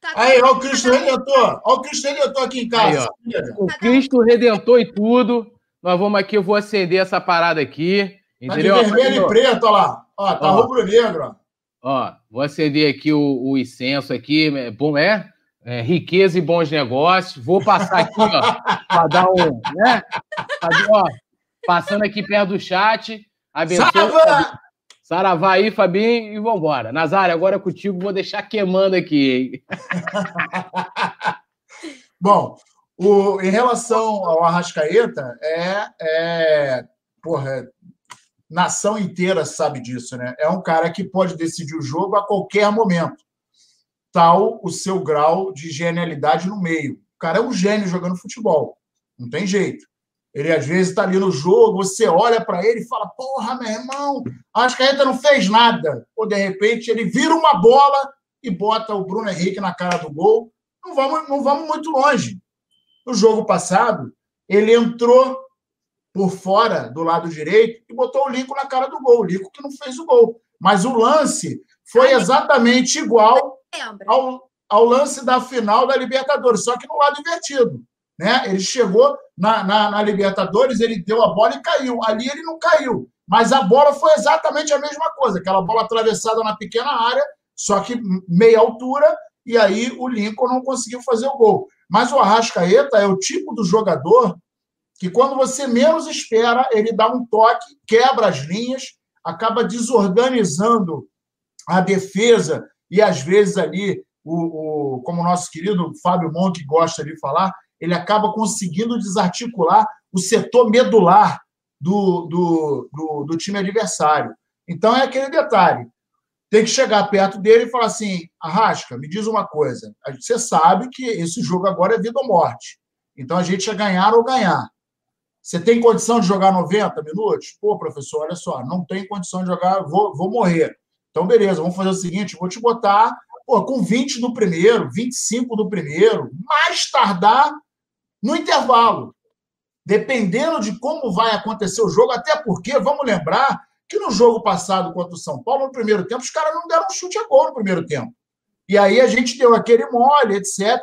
Tá aí, ó o Cristo Redentor. Ó o Cristo Redentor aqui em casa. Aí, o Cristo Redentor e tudo. Nós vamos aqui, eu vou acender essa parada aqui. Entendeu? Tá de vermelho e preto, ó lá. Ó, tá rubro-negro, ó. Ó, vou acender aqui o, o incenso aqui. É bom, é? É, riqueza e bons negócios. Vou passar aqui, ó, para dar um. Né? ó, passando aqui perto do chat. Abençoe. Saravá! Saravá aí, Fabinho, e vambora. Nazário, agora é contigo, vou deixar queimando aqui. Bom, o, em relação ao Arrascaeta, é, é. Porra, nação inteira sabe disso, né? É um cara que pode decidir o jogo a qualquer momento tal o seu grau de genialidade no meio. O cara é um gênio jogando futebol. Não tem jeito. Ele às vezes está ali no jogo, você olha para ele e fala: Porra, meu irmão, acho que a Arrascaeta não fez nada. Ou de repente ele vira uma bola e bota o Bruno Henrique na cara do gol. Não vamos, não vamos muito longe. No jogo passado, ele entrou por fora do lado direito e botou o Lico na cara do gol. O Lico que não fez o gol. Mas o lance foi exatamente igual ao, ao lance da final da Libertadores, só que no lado invertido. Né? Ele chegou na, na, na, Libertadores, ele deu a bola e caiu. Ali ele não caiu. Mas a bola foi exatamente a mesma coisa, aquela bola atravessada na pequena área, só que meia altura, e aí o Lincoln não conseguiu fazer o gol. Mas o Arrascaeta é o tipo do jogador que, quando você menos espera, ele dá um toque, quebra as linhas, acaba desorganizando a defesa e às vezes ali, o, o, como o nosso querido Fábio Monk gosta de falar, ele acaba conseguindo desarticular o setor medular do, do, do, do time adversário. Então é aquele detalhe. Tem que chegar perto dele e falar assim: Arrasca, me diz uma coisa. Você sabe que esse jogo agora é vida ou morte. Então a gente é ganhar ou ganhar. Você tem condição de jogar 90 minutos? Pô, professor, olha só, não tem condição de jogar, vou, vou morrer. Então, beleza, vamos fazer o seguinte: vou te botar pô, com 20 do primeiro, 25 do primeiro, mais tardar no intervalo. Dependendo de como vai acontecer o jogo, até porque, vamos lembrar que no jogo passado contra o São Paulo, no primeiro tempo, os caras não deram um chute a gol no primeiro tempo. E aí a gente deu aquele mole, etc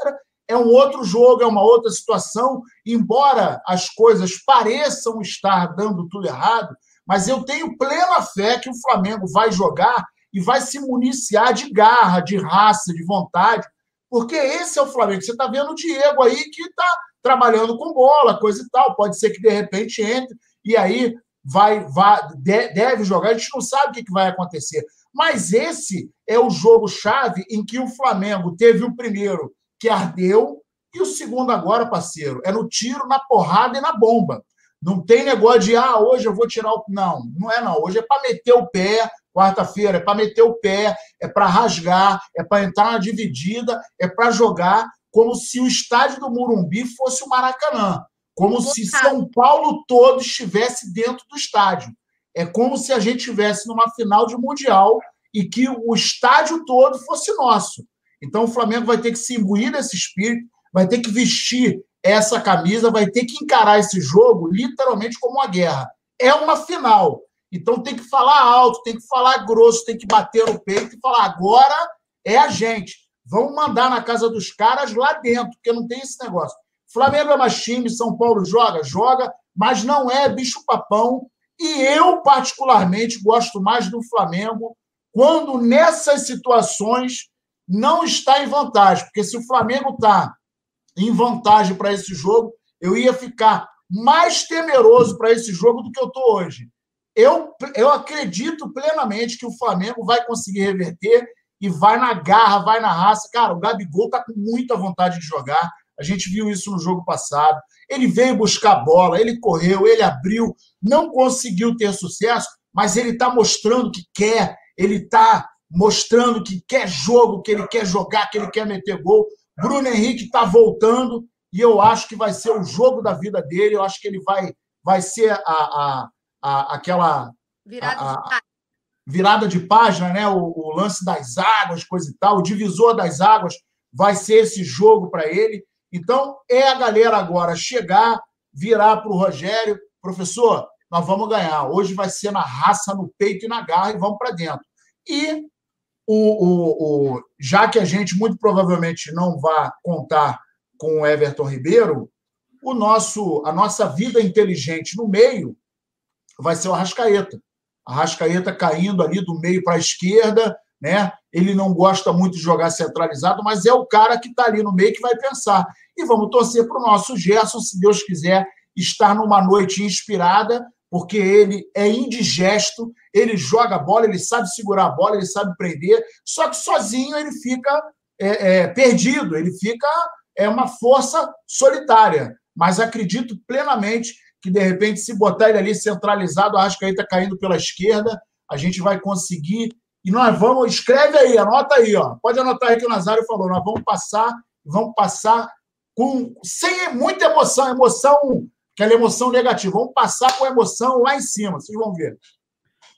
é um outro jogo, é uma outra situação. Embora as coisas pareçam estar dando tudo errado, mas eu tenho plena fé que o Flamengo vai jogar e vai se municiar de garra, de raça, de vontade, porque esse é o Flamengo. Você está vendo o Diego aí que está trabalhando com bola, coisa e tal. Pode ser que de repente entre e aí vai, vai deve jogar. A gente não sabe o que vai acontecer. Mas esse é o jogo-chave em que o Flamengo teve o primeiro que ardeu, e o segundo agora, parceiro, é no tiro, na porrada e na bomba. Não tem negócio de, ah, hoje eu vou tirar o. Não, não é não. Hoje é para meter o pé, quarta-feira, é para meter o pé, é para rasgar, é para entrar na dividida, é para jogar como se o estádio do Murumbi fosse o Maracanã. Como se São Paulo todo estivesse dentro do estádio. É como se a gente estivesse numa final de Mundial e que o estádio todo fosse nosso. Então o Flamengo vai ter que se imbuir desse espírito, vai ter que vestir essa camisa, vai ter que encarar esse jogo literalmente como uma guerra. É uma final. Então tem que falar alto, tem que falar grosso, tem que bater no peito e falar: agora é a gente. Vamos mandar na casa dos caras lá dentro, porque não tem esse negócio. Flamengo é mais time, São Paulo joga, joga, mas não é bicho-papão. E eu, particularmente, gosto mais do Flamengo quando nessas situações não está em vantagem, porque se o Flamengo está em vantagem para esse jogo, eu ia ficar mais temeroso para esse jogo do que eu estou hoje. Eu, eu acredito plenamente que o Flamengo vai conseguir reverter e vai na garra, vai na raça. Cara, o Gabigol está com muita vontade de jogar. A gente viu isso no jogo passado. Ele veio buscar bola, ele correu, ele abriu, não conseguiu ter sucesso, mas ele está mostrando que quer, ele está mostrando que quer jogo, que ele quer jogar, que ele quer meter gol. Bruno Henrique está voltando e eu acho que vai ser o jogo da vida dele. Eu acho que ele vai, vai ser a, a, a aquela virada, a, a, virada de página, né? O, o, lance das águas, coisa e tal. O divisor das águas vai ser esse jogo para ele. Então é a galera agora chegar, virar para o Rogério, professor, nós vamos ganhar. Hoje vai ser na raça, no peito e na garra e vamos para dentro. E o, o, o, já que a gente muito provavelmente não vai contar com o Everton Ribeiro, o nosso, a nossa vida inteligente no meio vai ser o Arrascaeta. Arrascaeta caindo ali do meio para a esquerda, né? Ele não gosta muito de jogar centralizado, mas é o cara que está ali no meio que vai pensar. E vamos torcer para o nosso Gerson, se Deus quiser, estar numa noite inspirada porque ele é indigesto, ele joga a bola, ele sabe segurar a bola, ele sabe prender, só que sozinho ele fica é, é, perdido, ele fica é uma força solitária. Mas acredito plenamente que, de repente, se botar ele ali centralizado, a Arrascaeta caindo pela esquerda, a gente vai conseguir. E nós vamos, escreve aí, anota aí, ó. Pode anotar aí que o Nazário falou, nós vamos passar, vamos passar com sem muita emoção, emoção aquela emoção negativa. Vamos passar com emoção lá em cima, vocês vão ver.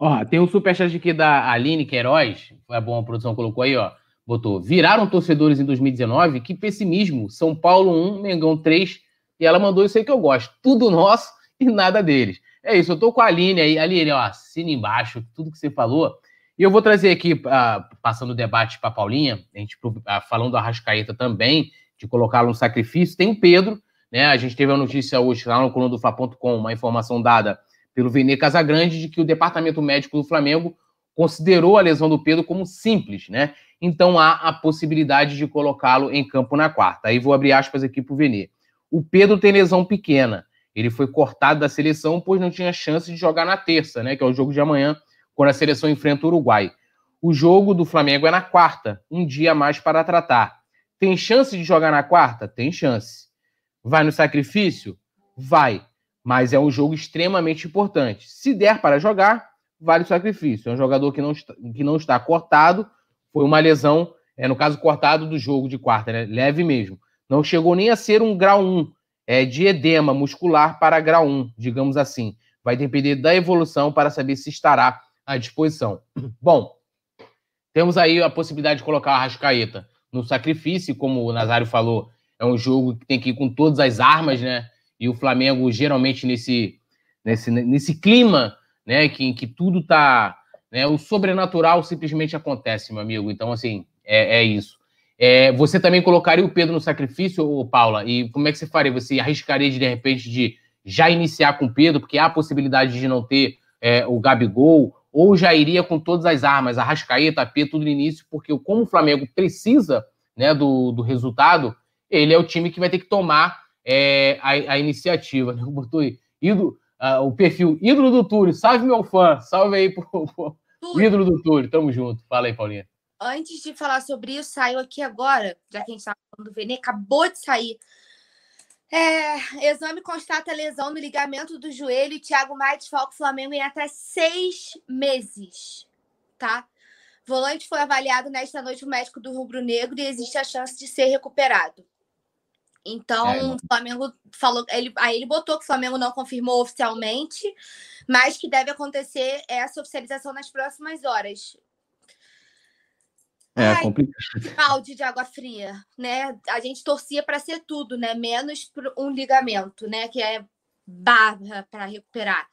Ó, tem um superchat aqui da Aline Queiroz, foi a boa produção colocou aí, ó. Botou, viraram torcedores em 2019, que pessimismo. São Paulo 1, Mengão 3. E ela mandou isso aí que eu gosto. Tudo nosso e nada deles. É isso, eu tô com a Aline aí. Aline, ó, assina embaixo, tudo que você falou. E eu vou trazer aqui, uh, passando o debate para Paulinha, a gente uh, falando do Arrascaeta também, de colocá-lo no sacrifício. Tem o Pedro, né? A gente teve a notícia hoje lá no coluna do Fla.com, uma informação dada pelo Vene Casagrande de que o departamento médico do Flamengo considerou a lesão do Pedro como simples, né? Então há a possibilidade de colocá-lo em campo na quarta. Aí vou abrir aspas aqui para o Vene. O Pedro tem lesão pequena. Ele foi cortado da seleção, pois não tinha chance de jogar na terça, né? Que é o jogo de amanhã, quando a seleção enfrenta o Uruguai. O jogo do Flamengo é na quarta, um dia mais para tratar. Tem chance de jogar na quarta? Tem chance. Vai no sacrifício? Vai. Mas é um jogo extremamente importante. Se der para jogar, vale o sacrifício. É um jogador que não está, que não está cortado, foi uma lesão, é, no caso, cortado do jogo de quarta, né? leve mesmo. Não chegou nem a ser um grau 1, é, de edema muscular para grau 1, digamos assim. Vai depender da evolução para saber se estará à disposição. Bom, temos aí a possibilidade de colocar a Rascaeta no sacrifício, como o Nazário falou, é um jogo que tem que ir com todas as armas, né? E o Flamengo, geralmente, nesse, nesse, nesse clima, né, que, em que tudo tá. Né, o sobrenatural simplesmente acontece, meu amigo. Então, assim, é, é isso. É, você também colocaria o Pedro no sacrifício, ou Paula? E como é que você faria? Você arriscaria de, de repente, de já iniciar com o Pedro, porque há a possibilidade de não ter é, o Gabigol, ou já iria com todas as armas, a Rascaeta, a P, tudo no início, porque como o Flamengo precisa né, do, do resultado, ele é o time que vai ter que tomar é, a, a, iniciativa. Né? Botou aí, ídolo, uh, o perfil ídolo do Túlio, salve meu fã, salve aí pro, pro ídolo do Túlio, tamo junto. Fala aí, Paulinha. Antes de falar sobre isso, saiu aqui agora, já que a gente tá falando do Vene, acabou de sair. É, exame constata lesão no ligamento do joelho e Thiago Maia desfalca o Flamengo em até seis meses, tá? Volante foi avaliado nesta noite o médico do Rubro Negro e existe a chance de ser recuperado. Então, é. o Flamengo falou, ele, aí ele botou que o Flamengo não confirmou oficialmente, mas que deve acontecer essa oficialização nas próximas horas. É Ai, complicado. Balde de água fria, né? A gente torcia para ser tudo, né? Menos um ligamento, né? Que é barra para recuperar.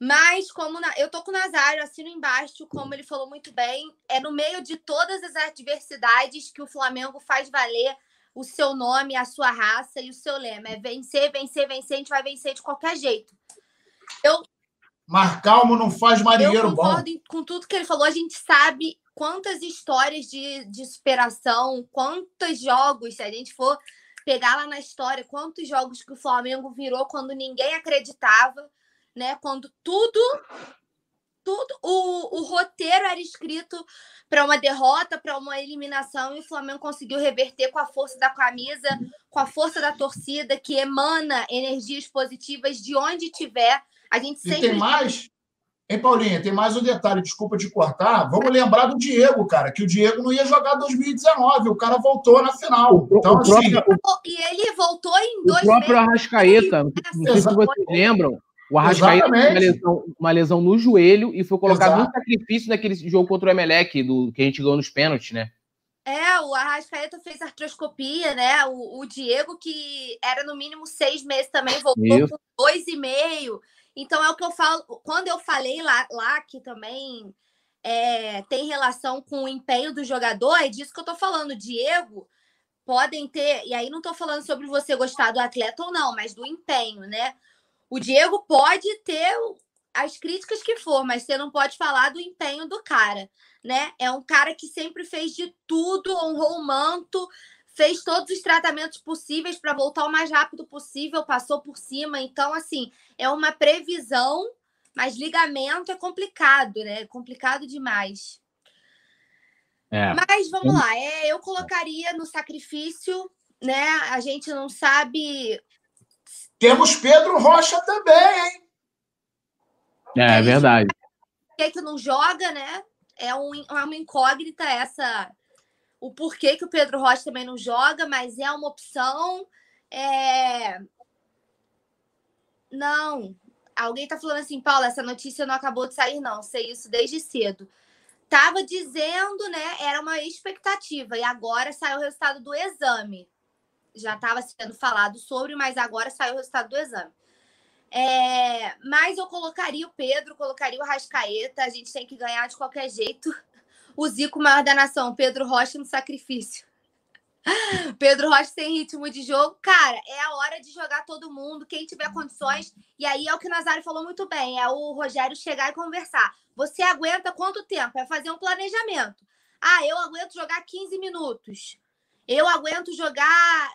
Mas, como na... eu tô com o Nazário, assino embaixo, como ele falou muito bem, é no meio de todas as adversidades que o Flamengo faz valer o seu nome, a sua raça e o seu lema. É vencer, vencer, vencer, a gente vai vencer de qualquer jeito. Eu. Mar calmo não faz marinheiro eu concordo bom. com tudo que ele falou. A gente sabe quantas histórias de, de superação, quantos jogos, se a gente for pegar lá na história, quantos jogos que o Flamengo virou quando ninguém acreditava né? Quando tudo tudo o, o roteiro era escrito para uma derrota, para uma eliminação, e o Flamengo conseguiu reverter com a força da camisa, com a força da torcida, que emana energias positivas de onde tiver. A gente sempre. E tem mais. Hein, Paulinha, tem mais um detalhe, desculpa te cortar. Vamos lembrar do Diego, cara, que o Diego não ia jogar 2019, o cara voltou na final. Então, o assim... E ele voltou em dois O próprio Arrascaeta, não sei se vocês lembram, o Arrascaeta teve uma lesão, uma lesão no joelho e foi colocado Exato. no sacrifício naquele jogo contra o Emelec, do, que a gente ganhou nos pênaltis, né? É, o Arrascaeta fez artroscopia, né? O, o, Diego, que era no mínimo seis meses também, voltou Isso. com dois e meio. Então é o que eu falo. Quando eu falei lá, lá que também é, tem relação com o empenho do jogador, é disso que eu tô falando. Diego podem ter, e aí não tô falando sobre você gostar do atleta ou não, mas do empenho, né? O Diego pode ter as críticas que for, mas você não pode falar do empenho do cara, né? É um cara que sempre fez de tudo, honrou o manto, fez todos os tratamentos possíveis para voltar o mais rápido possível, passou por cima. Então, assim, é uma previsão, mas ligamento é complicado, né? É complicado demais. É. Mas vamos lá, é, eu colocaria no sacrifício, né? A gente não sabe temos Pedro Rocha também, hein? É, é verdade. Por que, que não joga, né? É, um, é uma incógnita essa. O porquê que o Pedro Rocha também não joga, mas é uma opção. É... Não. Alguém tá falando assim, Paula, essa notícia não acabou de sair, não. Sei isso desde cedo. Tava dizendo, né? Era uma expectativa. E agora saiu o resultado do exame já estava sendo falado sobre, mas agora saiu o resultado do exame. É, mas eu colocaria o Pedro, colocaria o Rascaeta, a gente tem que ganhar de qualquer jeito. O Zico maior da nação, Pedro Rocha no sacrifício. Pedro Rocha sem ritmo de jogo. Cara, é a hora de jogar todo mundo, quem tiver condições. E aí é o que o Nazário falou muito bem: é o Rogério chegar e conversar. Você aguenta quanto tempo? É fazer um planejamento. Ah, eu aguento jogar 15 minutos. Eu aguento jogar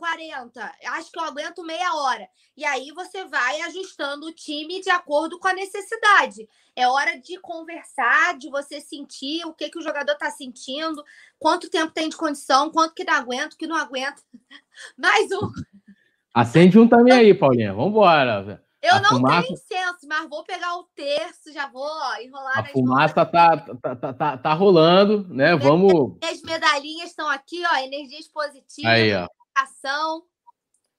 40, acho que eu aguento meia hora. E aí você vai ajustando o time de acordo com a necessidade. É hora de conversar, de você sentir o que, que o jogador está sentindo, quanto tempo tem de condição, quanto que não aguenta, que não aguenta. Mais um. Acende um também aí, Paulinha. Vamos embora. Eu a não fumaça... tenho incenso, mas vou pegar o terço, já vou ó, enrolar A fumaça tá, tá, tá, tá, tá rolando, né? Vamos. As medalhinhas estão aqui, ó, energias positivas, Aí, ó. Ação.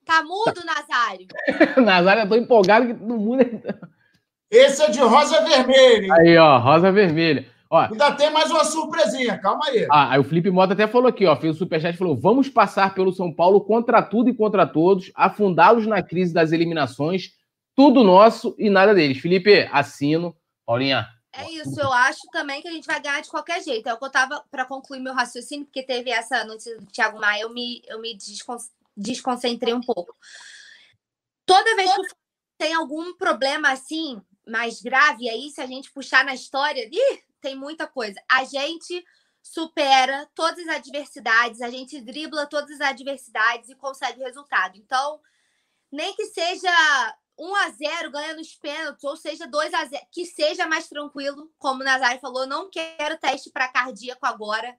Tá mudo, Nazário. Nazário, eu tô empolgado que no mundo. Esse é de rosa vermelha. Aí, ó, rosa vermelha. Ó, Ainda tem mais uma surpresinha, calma aí. Ah, aí o Felipe Mota até falou aqui, ó, fez o superchat e falou: vamos passar pelo São Paulo contra tudo e contra todos, afundá-los na crise das eliminações, tudo nosso e nada deles. Felipe, assino. Paulinha. É isso, eu acho também que a gente vai ganhar de qualquer jeito. É o que eu tava para concluir meu raciocínio, porque teve essa notícia do Thiago Maia, eu me, eu me desconcentrei um pouco. Toda vez que tem algum problema assim, mais grave, aí se a gente puxar na história, ih, tem muita coisa. A gente supera todas as adversidades, a gente dribla todas as adversidades e consegue resultado. Então, nem que seja 1 a 0 ganha nos pênaltis, ou seja 2 a 0 que seja mais tranquilo, como o Nazário falou, não quero teste para cardíaco agora.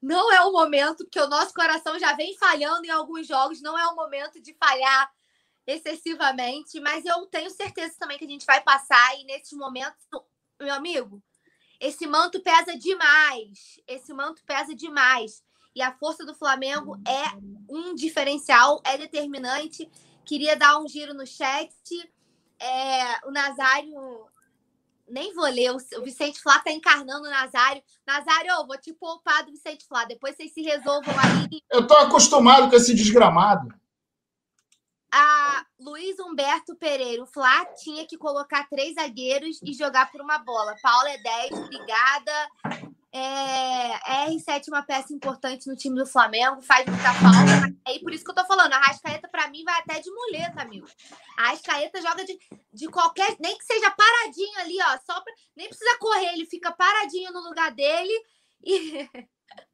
Não é o momento, porque o nosso coração já vem falhando em alguns jogos, não é o momento de falhar excessivamente, mas eu tenho certeza também que a gente vai passar e nesses momentos, meu amigo, esse manto pesa demais. Esse manto pesa demais. E a força do Flamengo é um diferencial, é determinante. Queria dar um giro no chat. É, o Nazário. Nem vou ler, o Vicente Flá tá encarnando o Nazário. Nazário, eu vou te poupar do Vicente Flá. Depois vocês se resolvam aí. Eu tô acostumado com esse desgramado a Luiz Humberto Pereira, o Flá tinha que colocar três zagueiros e jogar por uma bola. Paula é 10, obrigada. É, R7 é uma peça importante no time do Flamengo, faz muita falta. É por isso que eu tô falando, a Rascaeta para mim vai até de muleta, amigo. A Rascaeta joga de, de qualquer, nem que seja paradinho ali, ó, só pra, nem precisa correr, ele fica paradinho no lugar dele e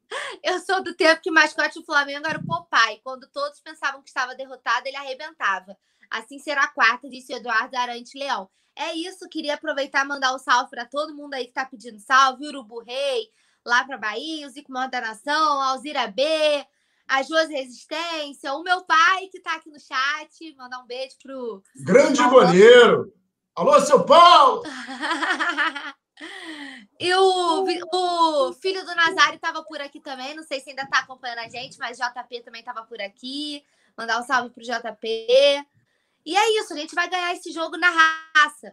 Eu sou do tempo que o mascote do Flamengo era o Popeye. Quando todos pensavam que estava derrotado, ele arrebentava. Assim será a quarta, disse Eduardo Arante Leão. É isso, queria aproveitar e mandar o um salve para todo mundo aí que está pedindo salve. Urubu Rei, lá para Bahia, o Zico Manda da Nação, Alzira B, as duas Resistência, o meu pai que está aqui no chat. Mandar um beijo pro. Grande goleiro! Alô, seu Paulo! E o, o filho do Nazário estava por aqui também. Não sei se ainda está acompanhando a gente, mas JP também estava por aqui. Mandar um salve pro JP. E é isso, a gente vai ganhar esse jogo na raça.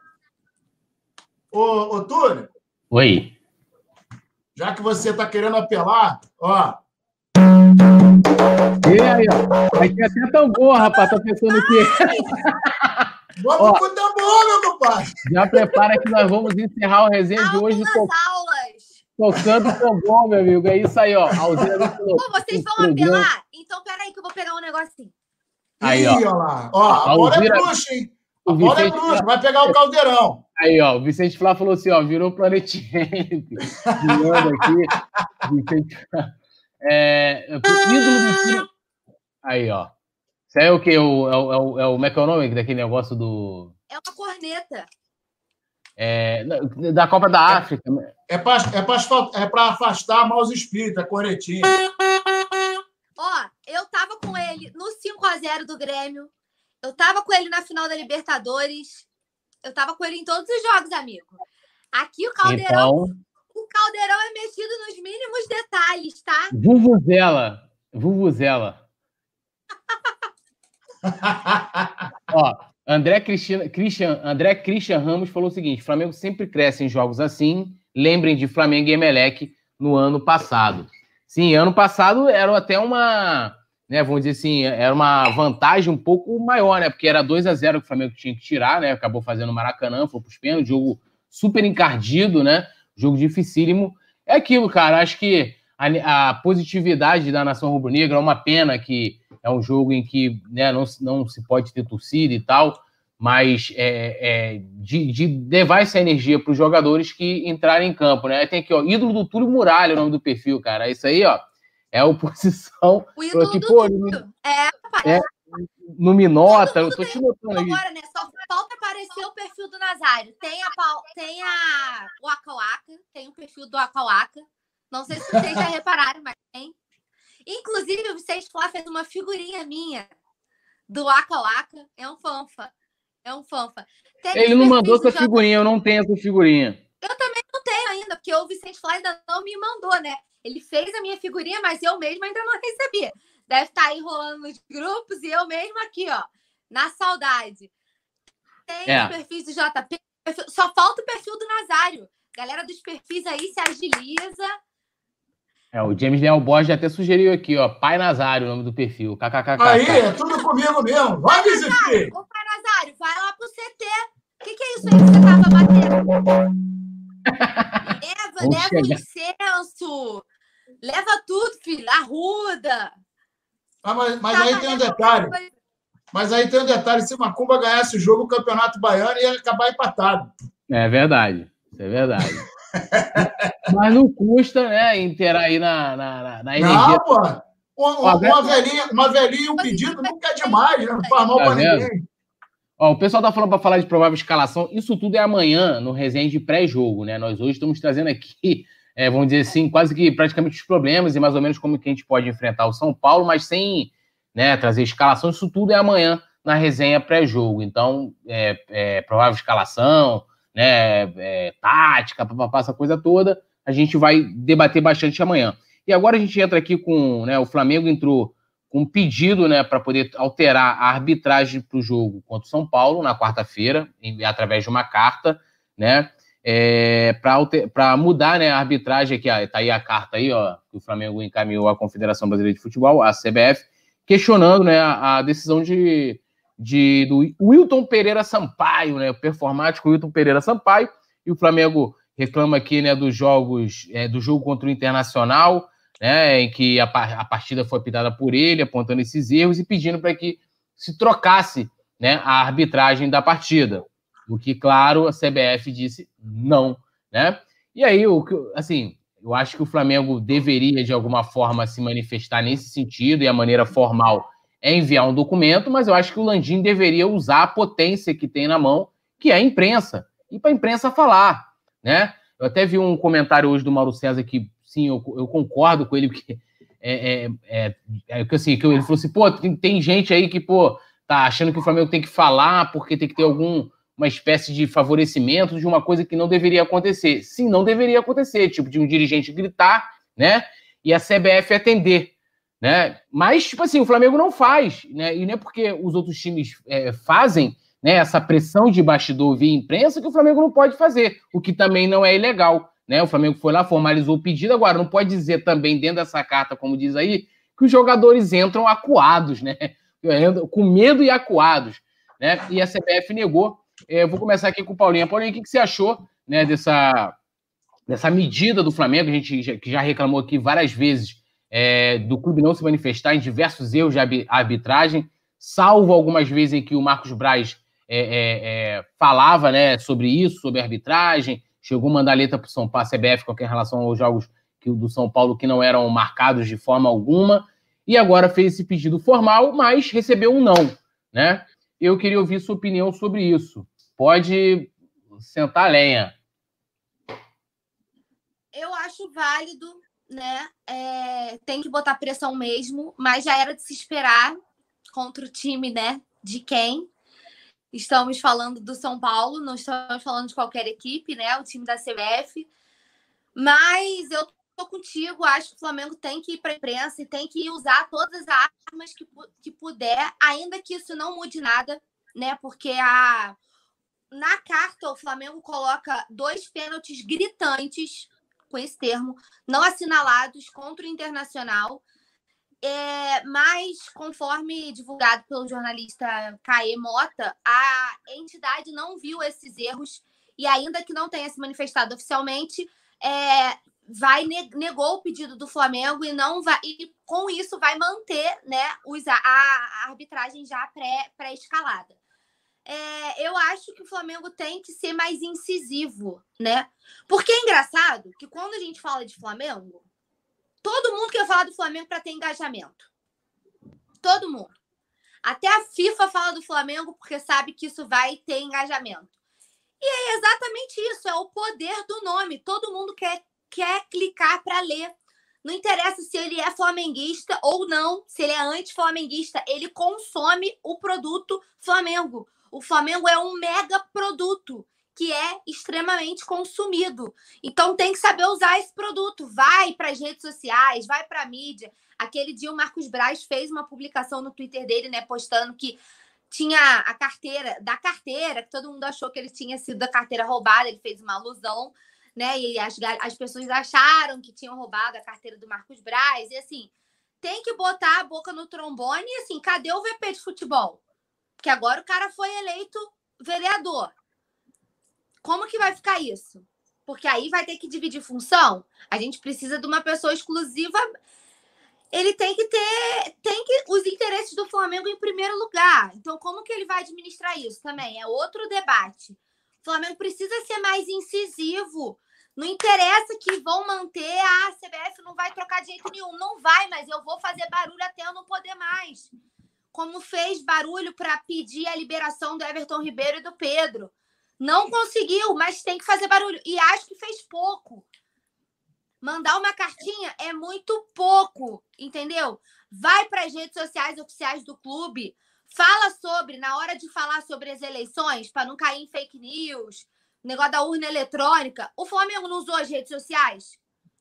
Ô, ô Túlio. Oi. Já que você está querendo apelar, ó. E aí, ó. Vai ter até tão boa, rapaz. Tá pensando que. Vamos Ó, com tambor, meu compadre. Já prepara que nós vamos encerrar o resenha de hoje. To... aulas. Tocando tambor, meu amigo. É isso aí, ó. Pô, vocês vão apelar? Então, peraí que eu vou pegar um negocinho. Aí, ó. Ih, ó lá. Ó, a bola é bruxa, hein? A o bola é Vicente... é bruxa, vai pegar o caldeirão. Aí, ó, o Vicente Flá falou assim, ó, virou planetinha. aqui. Vicente... É, ídolo do Aí, ó. Isso é o que? O, é, o, é, o, é o. Como é que é o nome daquele negócio do. É uma corneta. É, da Copa da África. É para é é afastar maus espíritos, a cornetinha. Eu tava com ele no 5x0 do Grêmio. Eu tava com ele na final da Libertadores. Eu tava com ele em todos os jogos, amigo. Aqui o Caldeirão. Então... O Caldeirão é mexido nos mínimos detalhes, tá? Vuvuzela. Vuvuzela. Ó, André Cristina, Christian, André Christian Ramos falou o seguinte: Flamengo sempre cresce em jogos assim. Lembrem de Flamengo e Emelec no ano passado. Sim, ano passado era até uma, né, vamos dizer assim, era uma vantagem um pouco maior, né? Porque era 2 a 0 que o Flamengo tinha que tirar, né? Acabou fazendo o Maracanã, foi para os pênaltis, jogo super encardido, né? Jogo dificílimo. É aquilo, cara. Acho que a, a positividade da nação rubro-negra é uma pena que é um jogo em que né, não, não se pode ter torcida e tal, mas é, é de, de, levar essa energia para os jogadores que entrarem em campo, né? Tem aqui, ó, ídolo do Túlio Muralha, o nome do perfil, cara. Isso aí, ó, é a oposição. O ídolo aqui, do pô, Túlio. É, é, no Minota, eu tô te notando aqui. Agora, né? Só falta aparecer o perfil do Nazário. Tem a, tem a o Akawaka, tem o perfil do Akawaka. Não sei se vocês já repararam, mas tem. Inclusive, o Vicente Flá fez uma figurinha minha do Waka. É um fanfa. É um fanfa. Tem Ele não mandou essa figurinha, eu não tenho essa figurinha. Eu também não tenho ainda, porque o Vicente Flá ainda não me mandou, né? Ele fez a minha figurinha, mas eu mesma ainda não recebi. Deve estar tá aí rolando nos grupos e eu mesma aqui, ó, na saudade. Tem é. os perfis do JP, só falta o perfil do Nazário. Galera dos perfis aí se agiliza. É, o James Leal Borges até sugeriu aqui, ó, Pai Nazário, o nome do perfil. KKK. Aí, é tudo comigo mesmo. Vai, Vicente! Ô, Pai Nazário, vai lá pro CT. O que, que é isso aí que você tava batendo? leva, leva chegar. incenso. Leva tudo, filho. Arruda. Ah, mas, mas aí tem um detalhe. Mas aí tem um detalhe: se Macumba ganhasse o jogo, o Campeonato Baiano ia acabar empatado. É verdade. É verdade. Mas não custa, né, interar aí na, na, na energia. Não, pô. Uma, uma, velhinha, uma velhinha um pedido nunca é demais, né? Não faz mal tá para ninguém. Ó, o pessoal tá falando para falar de provável escalação. Isso tudo é amanhã, no resenha de pré-jogo, né? Nós hoje estamos trazendo aqui, é, vamos dizer assim, quase que praticamente os problemas e mais ou menos como que a gente pode enfrentar o São Paulo, mas sem né, trazer escalação. Isso tudo é amanhã na resenha pré-jogo. Então, é, é, provável escalação, né, é, tática, papapá, essa coisa toda, a gente vai debater bastante amanhã. E agora a gente entra aqui com, né, o Flamengo entrou com um pedido, né, para poder alterar a arbitragem para o jogo contra o São Paulo na quarta-feira, através de uma carta, né, é, para mudar, né, a arbitragem aqui, ó, tá aí a carta aí, ó, que o Flamengo encaminhou à Confederação Brasileira de Futebol, a CBF, questionando, né, a, a decisão de de, do Wilton Pereira Sampaio, né? O performático Wilton Pereira Sampaio. E o Flamengo reclama aqui, né, dos jogos, é, do jogo contra o Internacional, né, em que a, a partida foi apitada por ele, apontando esses erros e pedindo para que se trocasse, né, a arbitragem da partida. O que, claro, a CBF disse não, né? E aí, o assim, eu acho que o Flamengo deveria, de alguma forma, se manifestar nesse sentido e a maneira formal é enviar um documento, mas eu acho que o Landim deveria usar a potência que tem na mão, que é a imprensa, e para a imprensa falar, né? Eu até vi um comentário hoje do Mauro César que, sim, eu, eu concordo com ele, porque é, é, é, é assim, que ele falou assim, pô, tem, tem, gente aí que, pô, tá achando que o Flamengo tem que falar porque tem que ter algum uma espécie de favorecimento de uma coisa que não deveria acontecer. Sim, não deveria acontecer, tipo, de um dirigente gritar, né? E a CBF atender né? Mas, tipo assim, o Flamengo não faz, né? E não é porque os outros times é, fazem né, essa pressão de bastidor via imprensa que o Flamengo não pode fazer, o que também não é ilegal. Né? O Flamengo foi lá, formalizou o pedido, agora não pode dizer também dentro dessa carta, como diz aí, que os jogadores entram acuados, né? Com medo e acuados. Né? E a CBF negou. É, eu vou começar aqui com o Paulinho. Paulinho, o que, você achou né, dessa, dessa medida do Flamengo? A gente já, que já reclamou aqui várias vezes é, do clube não se manifestar em diversos erros de arbitragem, salvo algumas vezes em que o Marcos Braz é, é, é, falava né, sobre isso, sobre arbitragem, chegou a mandar letra para o São Paulo, CBF, com relação aos jogos que, do São Paulo que não eram marcados de forma alguma, e agora fez esse pedido formal, mas recebeu um não. Né? Eu queria ouvir sua opinião sobre isso. Pode sentar a lenha. Eu acho válido né? É, tem que botar pressão mesmo, mas já era de se esperar contra o time, né? De quem? Estamos falando do São Paulo, não estamos falando de qualquer equipe, né? O time da CBF. Mas eu tô contigo, acho que o Flamengo tem que ir para a imprensa e tem que usar todas as armas que, que puder, ainda que isso não mude nada, né? Porque a na carta o Flamengo coloca dois pênaltis gritantes com esse termo, não assinalados contra o internacional. É, mas, conforme divulgado pelo jornalista Caê Mota, a entidade não viu esses erros e, ainda que não tenha se manifestado oficialmente, é, vai negou o pedido do Flamengo e não vai e com isso vai manter né, os, a, a arbitragem já pré-escalada. Pré é, eu acho que o Flamengo tem que ser mais incisivo, né? Porque é engraçado que quando a gente fala de Flamengo, todo mundo quer falar do Flamengo para ter engajamento. Todo mundo. Até a FIFA fala do Flamengo porque sabe que isso vai ter engajamento. E é exatamente isso, é o poder do nome. Todo mundo quer, quer clicar para ler. Não interessa se ele é flamenguista ou não, se ele é anti-flamenguista, ele consome o produto Flamengo. O Flamengo é um mega produto que é extremamente consumido. Então tem que saber usar esse produto. Vai para as redes sociais, vai para a mídia. Aquele dia o Marcos Braz fez uma publicação no Twitter dele, né, postando que tinha a carteira, da carteira, que todo mundo achou que ele tinha sido da carteira roubada, ele fez uma alusão, né? E as, as pessoas acharam que tinham roubado a carteira do Marcos Braz. E assim, tem que botar a boca no trombone e assim, cadê o VP de futebol? Porque agora o cara foi eleito vereador. Como que vai ficar isso? Porque aí vai ter que dividir função. A gente precisa de uma pessoa exclusiva. Ele tem que ter, tem que os interesses do Flamengo em primeiro lugar. Então, como que ele vai administrar isso também? É outro debate. O Flamengo precisa ser mais incisivo. Não interessa que vão manter a CBF não vai trocar de jeito nenhum. Não vai, mas eu vou fazer barulho até eu não poder mais. Como fez barulho para pedir a liberação do Everton Ribeiro e do Pedro. Não conseguiu, mas tem que fazer barulho. E acho que fez pouco. Mandar uma cartinha é muito pouco, entendeu? Vai para as redes sociais oficiais do clube, fala sobre, na hora de falar sobre as eleições, para não cair em fake news, negócio da urna eletrônica. O Flamengo não usou as redes sociais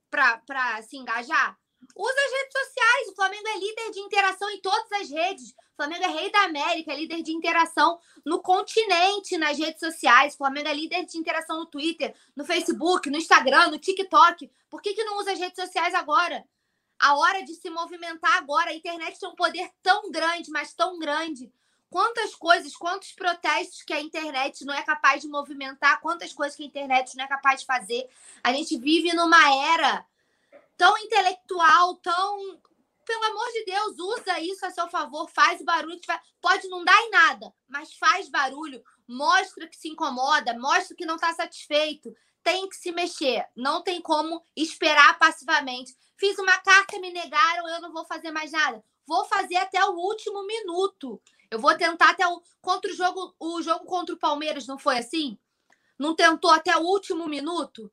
para se engajar? Usa as redes sociais. O Flamengo é líder de interação em todas as redes. O Flamengo é rei da América, é líder de interação no continente, nas redes sociais. O Flamengo é líder de interação no Twitter, no Facebook, no Instagram, no TikTok. Por que, que não usa as redes sociais agora? A hora de se movimentar agora. A internet tem um poder tão grande, mas tão grande. Quantas coisas, quantos protestos que a internet não é capaz de movimentar, quantas coisas que a internet não é capaz de fazer. A gente vive numa era tão intelectual, tão. Pelo amor de Deus, usa isso a seu favor, faz barulho. Pode não dar em nada, mas faz barulho, mostra que se incomoda, mostra que não está satisfeito. Tem que se mexer, não tem como esperar passivamente. Fiz uma carta, me negaram, eu não vou fazer mais nada. Vou fazer até o último minuto. Eu vou tentar até o contra o jogo, o jogo contra o Palmeiras não foi assim? Não tentou até o último minuto?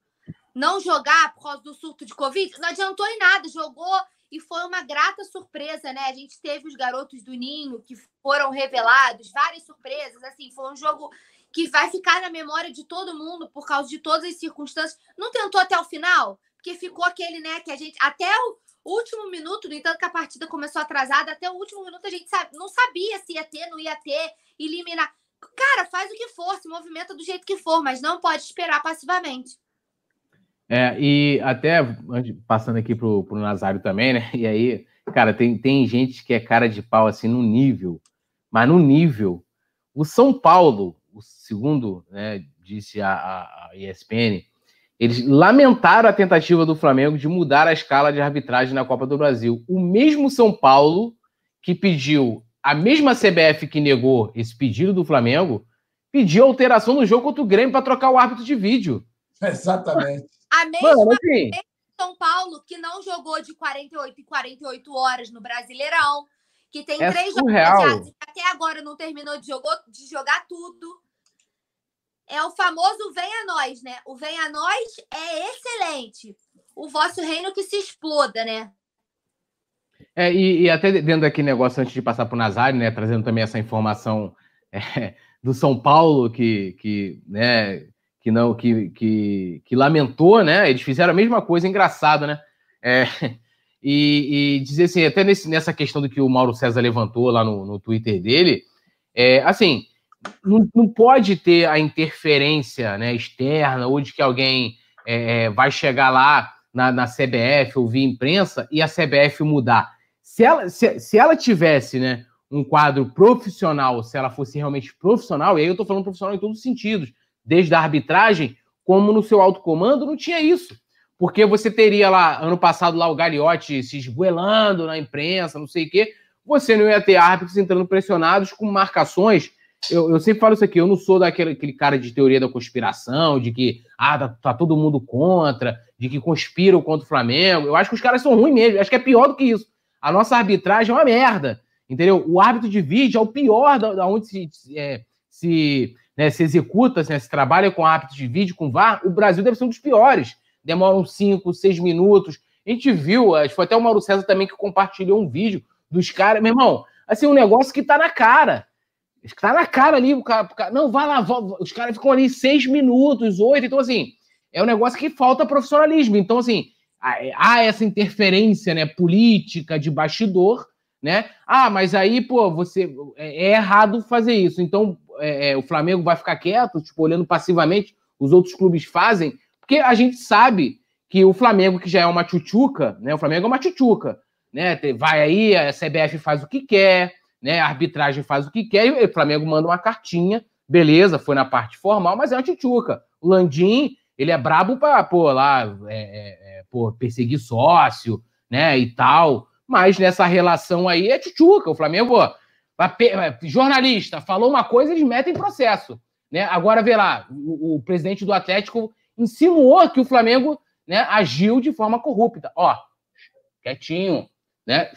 Não jogar por causa do surto de Covid, não adiantou em nada, jogou e foi uma grata surpresa, né? A gente teve os garotos do Ninho que foram revelados, várias surpresas, assim, foi um jogo que vai ficar na memória de todo mundo por causa de todas as circunstâncias. Não tentou até o final, porque ficou aquele, né, que a gente até o último minuto, no entanto que a partida começou atrasada, até o último minuto a gente não sabia se ia ter, não ia ter, eliminar. Cara, faz o que for, se movimenta do jeito que for, mas não pode esperar passivamente. É, e até passando aqui pro, pro Nazário também, né? E aí, cara, tem, tem gente que é cara de pau assim no nível, mas no nível. O São Paulo, o segundo, né, disse a, a, a ESPN, eles lamentaram a tentativa do Flamengo de mudar a escala de arbitragem na Copa do Brasil. O mesmo São Paulo que pediu, a mesma CBF que negou esse pedido do Flamengo, pediu alteração no jogo contra o Grêmio para trocar o árbitro de vídeo. Exatamente. A mesma Mano, assim, São Paulo que não jogou de 48 em 48 horas no Brasileirão, que tem é três jogos que até agora não terminou de, jogou, de jogar tudo. É o famoso venha nós, né? O venha nós é excelente. O vosso reino que se exploda, né? É, e, e até dentro daquele negócio, antes de passar para o Nazário, né, trazendo também essa informação é, do São Paulo, que, que né, que não que, que, que, lamentou, né? Eles fizeram a mesma coisa, engraçado, né? É, e, e, dizer assim, até nesse, nessa questão do que o Mauro César levantou lá no, no Twitter dele, é, assim, não, não pode ter a interferência né, externa ou de que alguém é, é vai chegar lá na, na CBF ou via imprensa e a CBF mudar. Se ela, se, se ela tivesse né, um quadro profissional, se ela fosse realmente profissional, e aí eu estou falando profissional em todos os sentidos, desde a arbitragem, como no seu alto comando não tinha isso. Porque você teria lá, ano passado, lá o Gagliotti se esgoelando na imprensa, não sei o quê. Você não ia ter árbitros entrando pressionados com marcações. Eu, eu sempre falo isso aqui, eu não sou daquele aquele cara de teoria da conspiração, de que ah, tá, tá, todo mundo contra, de que conspiram contra o Flamengo. Eu acho que os caras são ruins mesmo, eu acho que é pior do que isso. A nossa arbitragem é uma merda, entendeu? O árbitro de vídeo é o pior da, da onde se, é, se né, se executa, né, se trabalha com árbitros de vídeo, com VAR, o Brasil deve ser um dos piores. Demoram cinco, seis minutos. A gente viu, acho que foi até o Mauro César também que compartilhou um vídeo dos caras. Meu irmão, assim, um negócio que tá na cara. Tá na cara ali, o cara, o cara não, vai lá, os caras ficam ali seis minutos, oito, então assim, é um negócio que falta profissionalismo. Então, assim, há essa interferência né, política de bastidor, né? Ah, mas aí, pô, você é, é errado fazer isso. Então, é, é, o Flamengo vai ficar quieto, tipo, olhando passivamente, os outros clubes fazem, porque a gente sabe que o Flamengo, que já é uma tchutchuca, né? O Flamengo é uma tchutchuca, né? Vai aí, a CBF faz o que quer, né? A arbitragem faz o que quer, e o Flamengo manda uma cartinha, beleza, foi na parte formal, mas é uma tchutchuca. O Landim, ele é brabo para, pô, lá, é, é, é, pô, perseguir sócio, né? E tal. Mas nessa relação aí é tchutchuca. O Flamengo, jornalista, falou uma coisa, eles metem processo. Né? Agora, vê lá, o, o presidente do Atlético insinuou que o Flamengo né, agiu de forma corrupta. Ó, quietinho, né?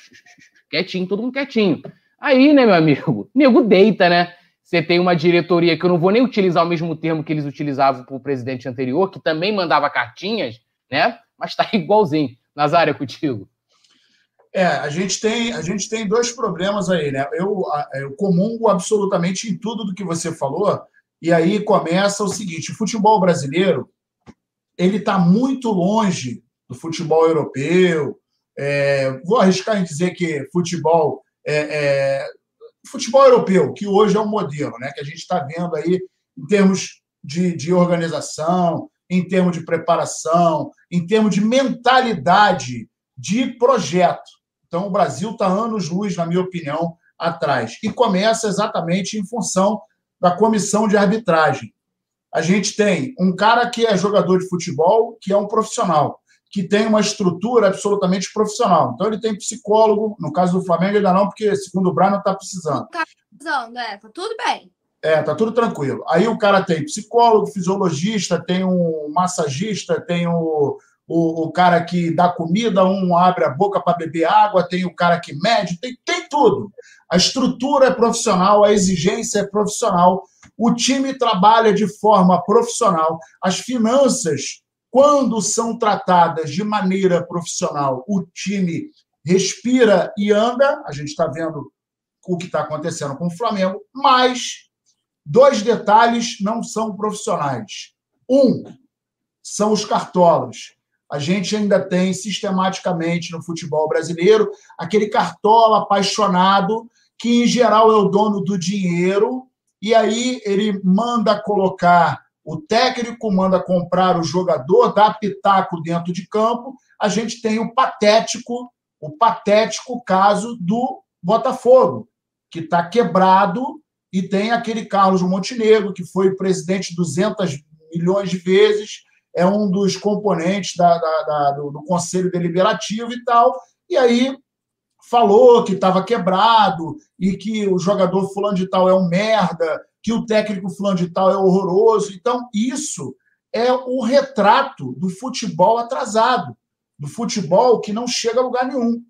Quietinho, todo mundo quietinho. Aí, né, meu amigo, nego deita, né? Você tem uma diretoria que eu não vou nem utilizar o mesmo termo que eles utilizavam para o presidente anterior, que também mandava cartinhas, né? Mas tá igualzinho. Nazário, é contigo. É, a gente tem a gente tem dois problemas aí, né? Eu, eu comungo absolutamente em tudo do que você falou, e aí começa o seguinte: o futebol brasileiro ele está muito longe do futebol europeu. É, vou arriscar em dizer que futebol é, é, futebol europeu, que hoje é um modelo, né? Que a gente está vendo aí em termos de, de organização, em termos de preparação, em termos de mentalidade de projeto. Então, o Brasil está anos-luz, na minha opinião, atrás. E começa exatamente em função da comissão de arbitragem. A gente tem um cara que é jogador de futebol, que é um profissional, que tem uma estrutura absolutamente profissional. Então, ele tem psicólogo, no caso do Flamengo, ainda não, porque, segundo o Brian, não está precisando. Está precisando, é, tá tudo bem. É, tá tudo tranquilo. Aí o cara tem psicólogo, fisiologista, tem um massagista, tem o, o, o cara que dá comida, um abre a boca para beber água, tem o cara que mede, tem, tem tudo. A estrutura é profissional, a exigência é profissional, o time trabalha de forma profissional, as finanças, quando são tratadas de maneira profissional, o time respira e anda. A gente está vendo o que está acontecendo com o Flamengo, mas dois detalhes não são profissionais. Um, são os cartolas a gente ainda tem sistematicamente no futebol brasileiro aquele cartola apaixonado que, em geral, é o dono do dinheiro, e aí ele manda colocar o técnico, manda comprar o jogador, dá pitaco dentro de campo. A gente tem o patético, o patético caso do Botafogo, que está quebrado e tem aquele Carlos Montenegro, que foi presidente 200 milhões de vezes, é um dos componentes da, da, da, do, do, Conselho Deliberativo e tal, e aí falou que estava quebrado e que o jogador fulano de tal é um merda, que o técnico fulano de tal é horroroso. Então, isso é o retrato do futebol atrasado, do futebol que não chega a lugar nenhum.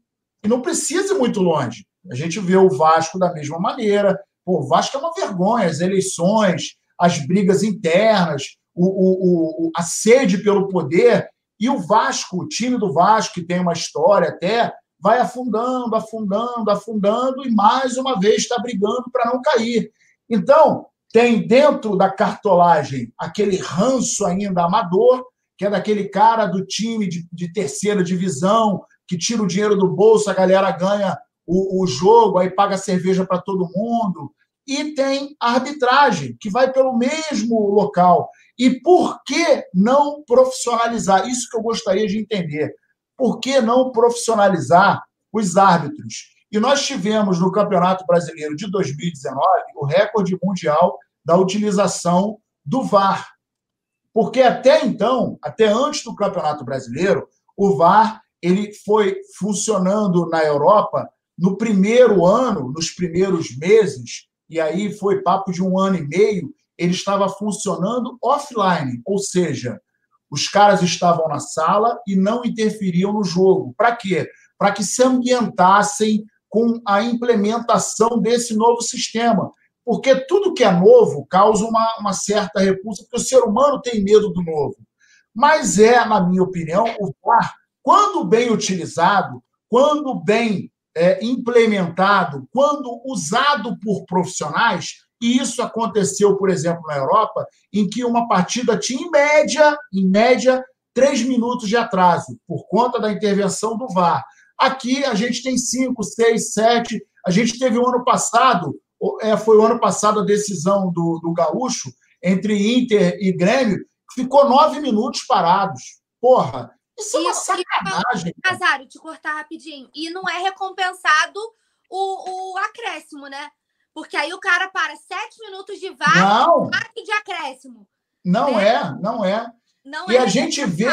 E não precisa ir muito longe. A gente vê o Vasco da mesma maneira. Pô, o Vasco é uma vergonha, as eleições, as brigas internas, o, o, a sede pelo poder, e o Vasco, o time do Vasco, que tem uma história até, vai afundando, afundando, afundando, e mais uma vez está brigando para não cair. Então, tem dentro da cartolagem aquele ranço ainda amador, que é daquele cara do time de, de terceira divisão, que tira o dinheiro do bolso, a galera ganha o, o jogo, aí paga cerveja para todo mundo. E tem a arbitragem, que vai pelo mesmo local. E por que não profissionalizar? Isso que eu gostaria de entender. Por que não profissionalizar os árbitros? E nós tivemos no Campeonato Brasileiro de 2019 o recorde mundial da utilização do VAR. Porque até então, até antes do Campeonato Brasileiro, o VAR ele foi funcionando na Europa no primeiro ano, nos primeiros meses, e aí foi papo de um ano e meio, ele estava funcionando offline, ou seja, os caras estavam na sala e não interferiam no jogo. Para quê? Para que se ambientassem com a implementação desse novo sistema. Porque tudo que é novo causa uma, uma certa repulsa, porque o ser humano tem medo do novo. Mas é, na minha opinião, o VAR, quando bem utilizado, quando bem é, implementado, quando usado por profissionais, E isso aconteceu, por exemplo, na Europa, em que uma partida tinha, em média, em média, três minutos de atraso, por conta da intervenção do VAR. Aqui a gente tem cinco, seis, sete. A gente teve o ano passado, é, foi o ano passado a decisão do, do Gaúcho entre Inter e Grêmio, ficou nove minutos parados. Porra, isso é uma sacanagem. Casário, te cortar rapidinho. E não é recompensado o, o acréscimo, né? Porque aí o cara para sete minutos de VAR não. e de acréscimo. Não né? é, não é. Não e é a gente vê,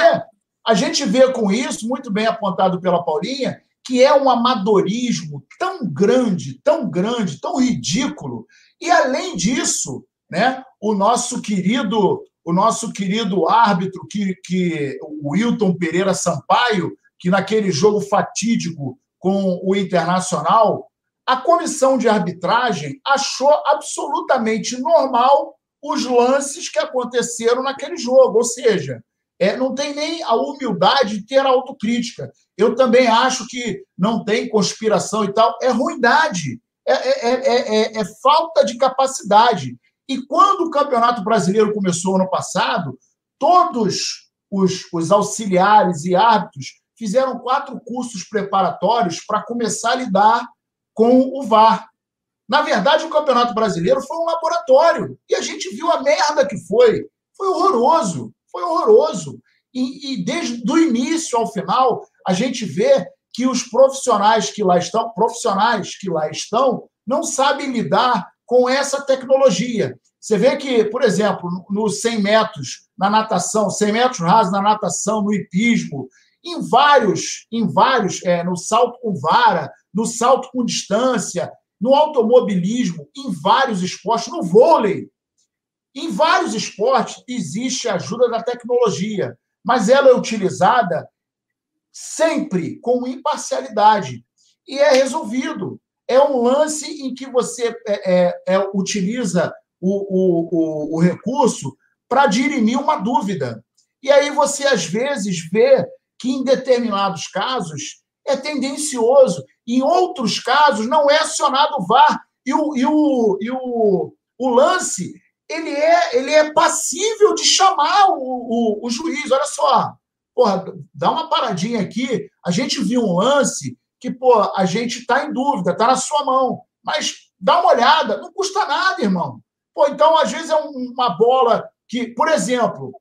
a gente vê com isso, muito bem apontado pela Paulinha, que é um amadorismo tão grande, tão grande, tão ridículo. E além disso, né, o nosso querido, o nosso querido árbitro que, que o Wilton Pereira Sampaio, que naquele jogo fatídico com o Internacional, a comissão de arbitragem achou absolutamente normal os lances que aconteceram naquele jogo. Ou seja, é, não tem nem a humildade de ter autocrítica. Eu também acho que não tem conspiração e tal. É ruindade, é, é, é, é falta de capacidade. E quando o Campeonato Brasileiro começou ano passado, todos os, os auxiliares e árbitros fizeram quatro cursos preparatórios para começar a lidar com o VAR. Na verdade, o Campeonato Brasileiro foi um laboratório e a gente viu a merda que foi. Foi horroroso, foi horroroso. E, e desde o início ao final, a gente vê que os profissionais que lá estão, profissionais que lá estão, não sabem lidar com essa tecnologia. Você vê que, por exemplo, nos 100 metros na natação, 100 metros rasos na natação, no hipismo, em vários, em vários, é, no salto com vara, no salto com distância, no automobilismo, em vários esportes, no vôlei. Em vários esportes existe a ajuda da tecnologia, mas ela é utilizada sempre com imparcialidade e é resolvido. É um lance em que você é, é, é utiliza o, o, o, o recurso para dirimir uma dúvida. E aí você, às vezes, vê que em determinados casos é tendencioso. Em outros casos, não é acionado o VAR. E o, e o, e o, o lance ele é, ele é passível de chamar o, o, o juiz. Olha só, porra, dá uma paradinha aqui. A gente viu um lance que, pô, a gente está em dúvida, está na sua mão. Mas dá uma olhada, não custa nada, irmão. Pô, então, às vezes, é uma bola que, por exemplo,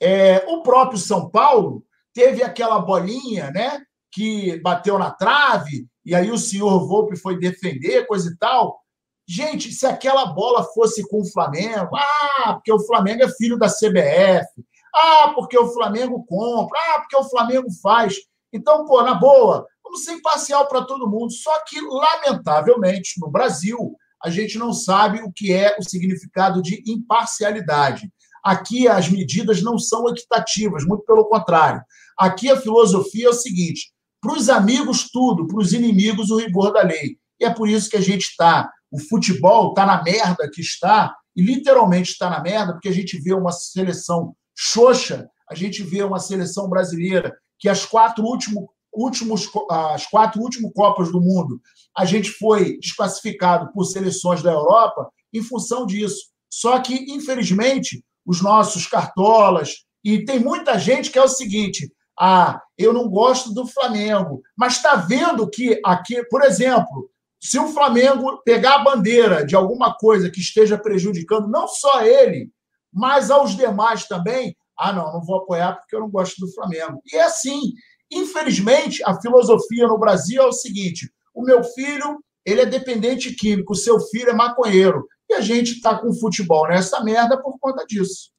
é, o próprio São Paulo teve aquela bolinha, né? que bateu na trave, e aí o senhor Volpe foi defender, coisa e tal. Gente, se aquela bola fosse com o Flamengo, ah, porque o Flamengo é filho da CBF, ah, porque o Flamengo compra, ah, porque o Flamengo faz. Então, pô, na boa, vamos ser imparcial para todo mundo. Só que, lamentavelmente, no Brasil, a gente não sabe o que é o significado de imparcialidade. Aqui as medidas não são equitativas, muito pelo contrário. Aqui a filosofia é o seguinte: para os amigos, tudo. Para os inimigos, o rigor da lei. E é por isso que a gente está. O futebol está na merda que está, e literalmente está na merda, porque a gente vê uma seleção xoxa, a gente vê uma seleção brasileira que as quatro últimos, últimos, as quatro últimas Copas do Mundo, a gente foi desclassificado por seleções da Europa em função disso. Só que, infelizmente, os nossos cartolas, e tem muita gente que é o seguinte: ah, eu não gosto do Flamengo. Mas está vendo que aqui, por exemplo, se o Flamengo pegar a bandeira de alguma coisa que esteja prejudicando não só ele, mas aos demais também, ah, não, não vou apoiar porque eu não gosto do Flamengo. E é assim. Infelizmente, a filosofia no Brasil é o seguinte: o meu filho ele é dependente químico, o seu filho é maconheiro. E a gente está com futebol nessa merda por conta disso.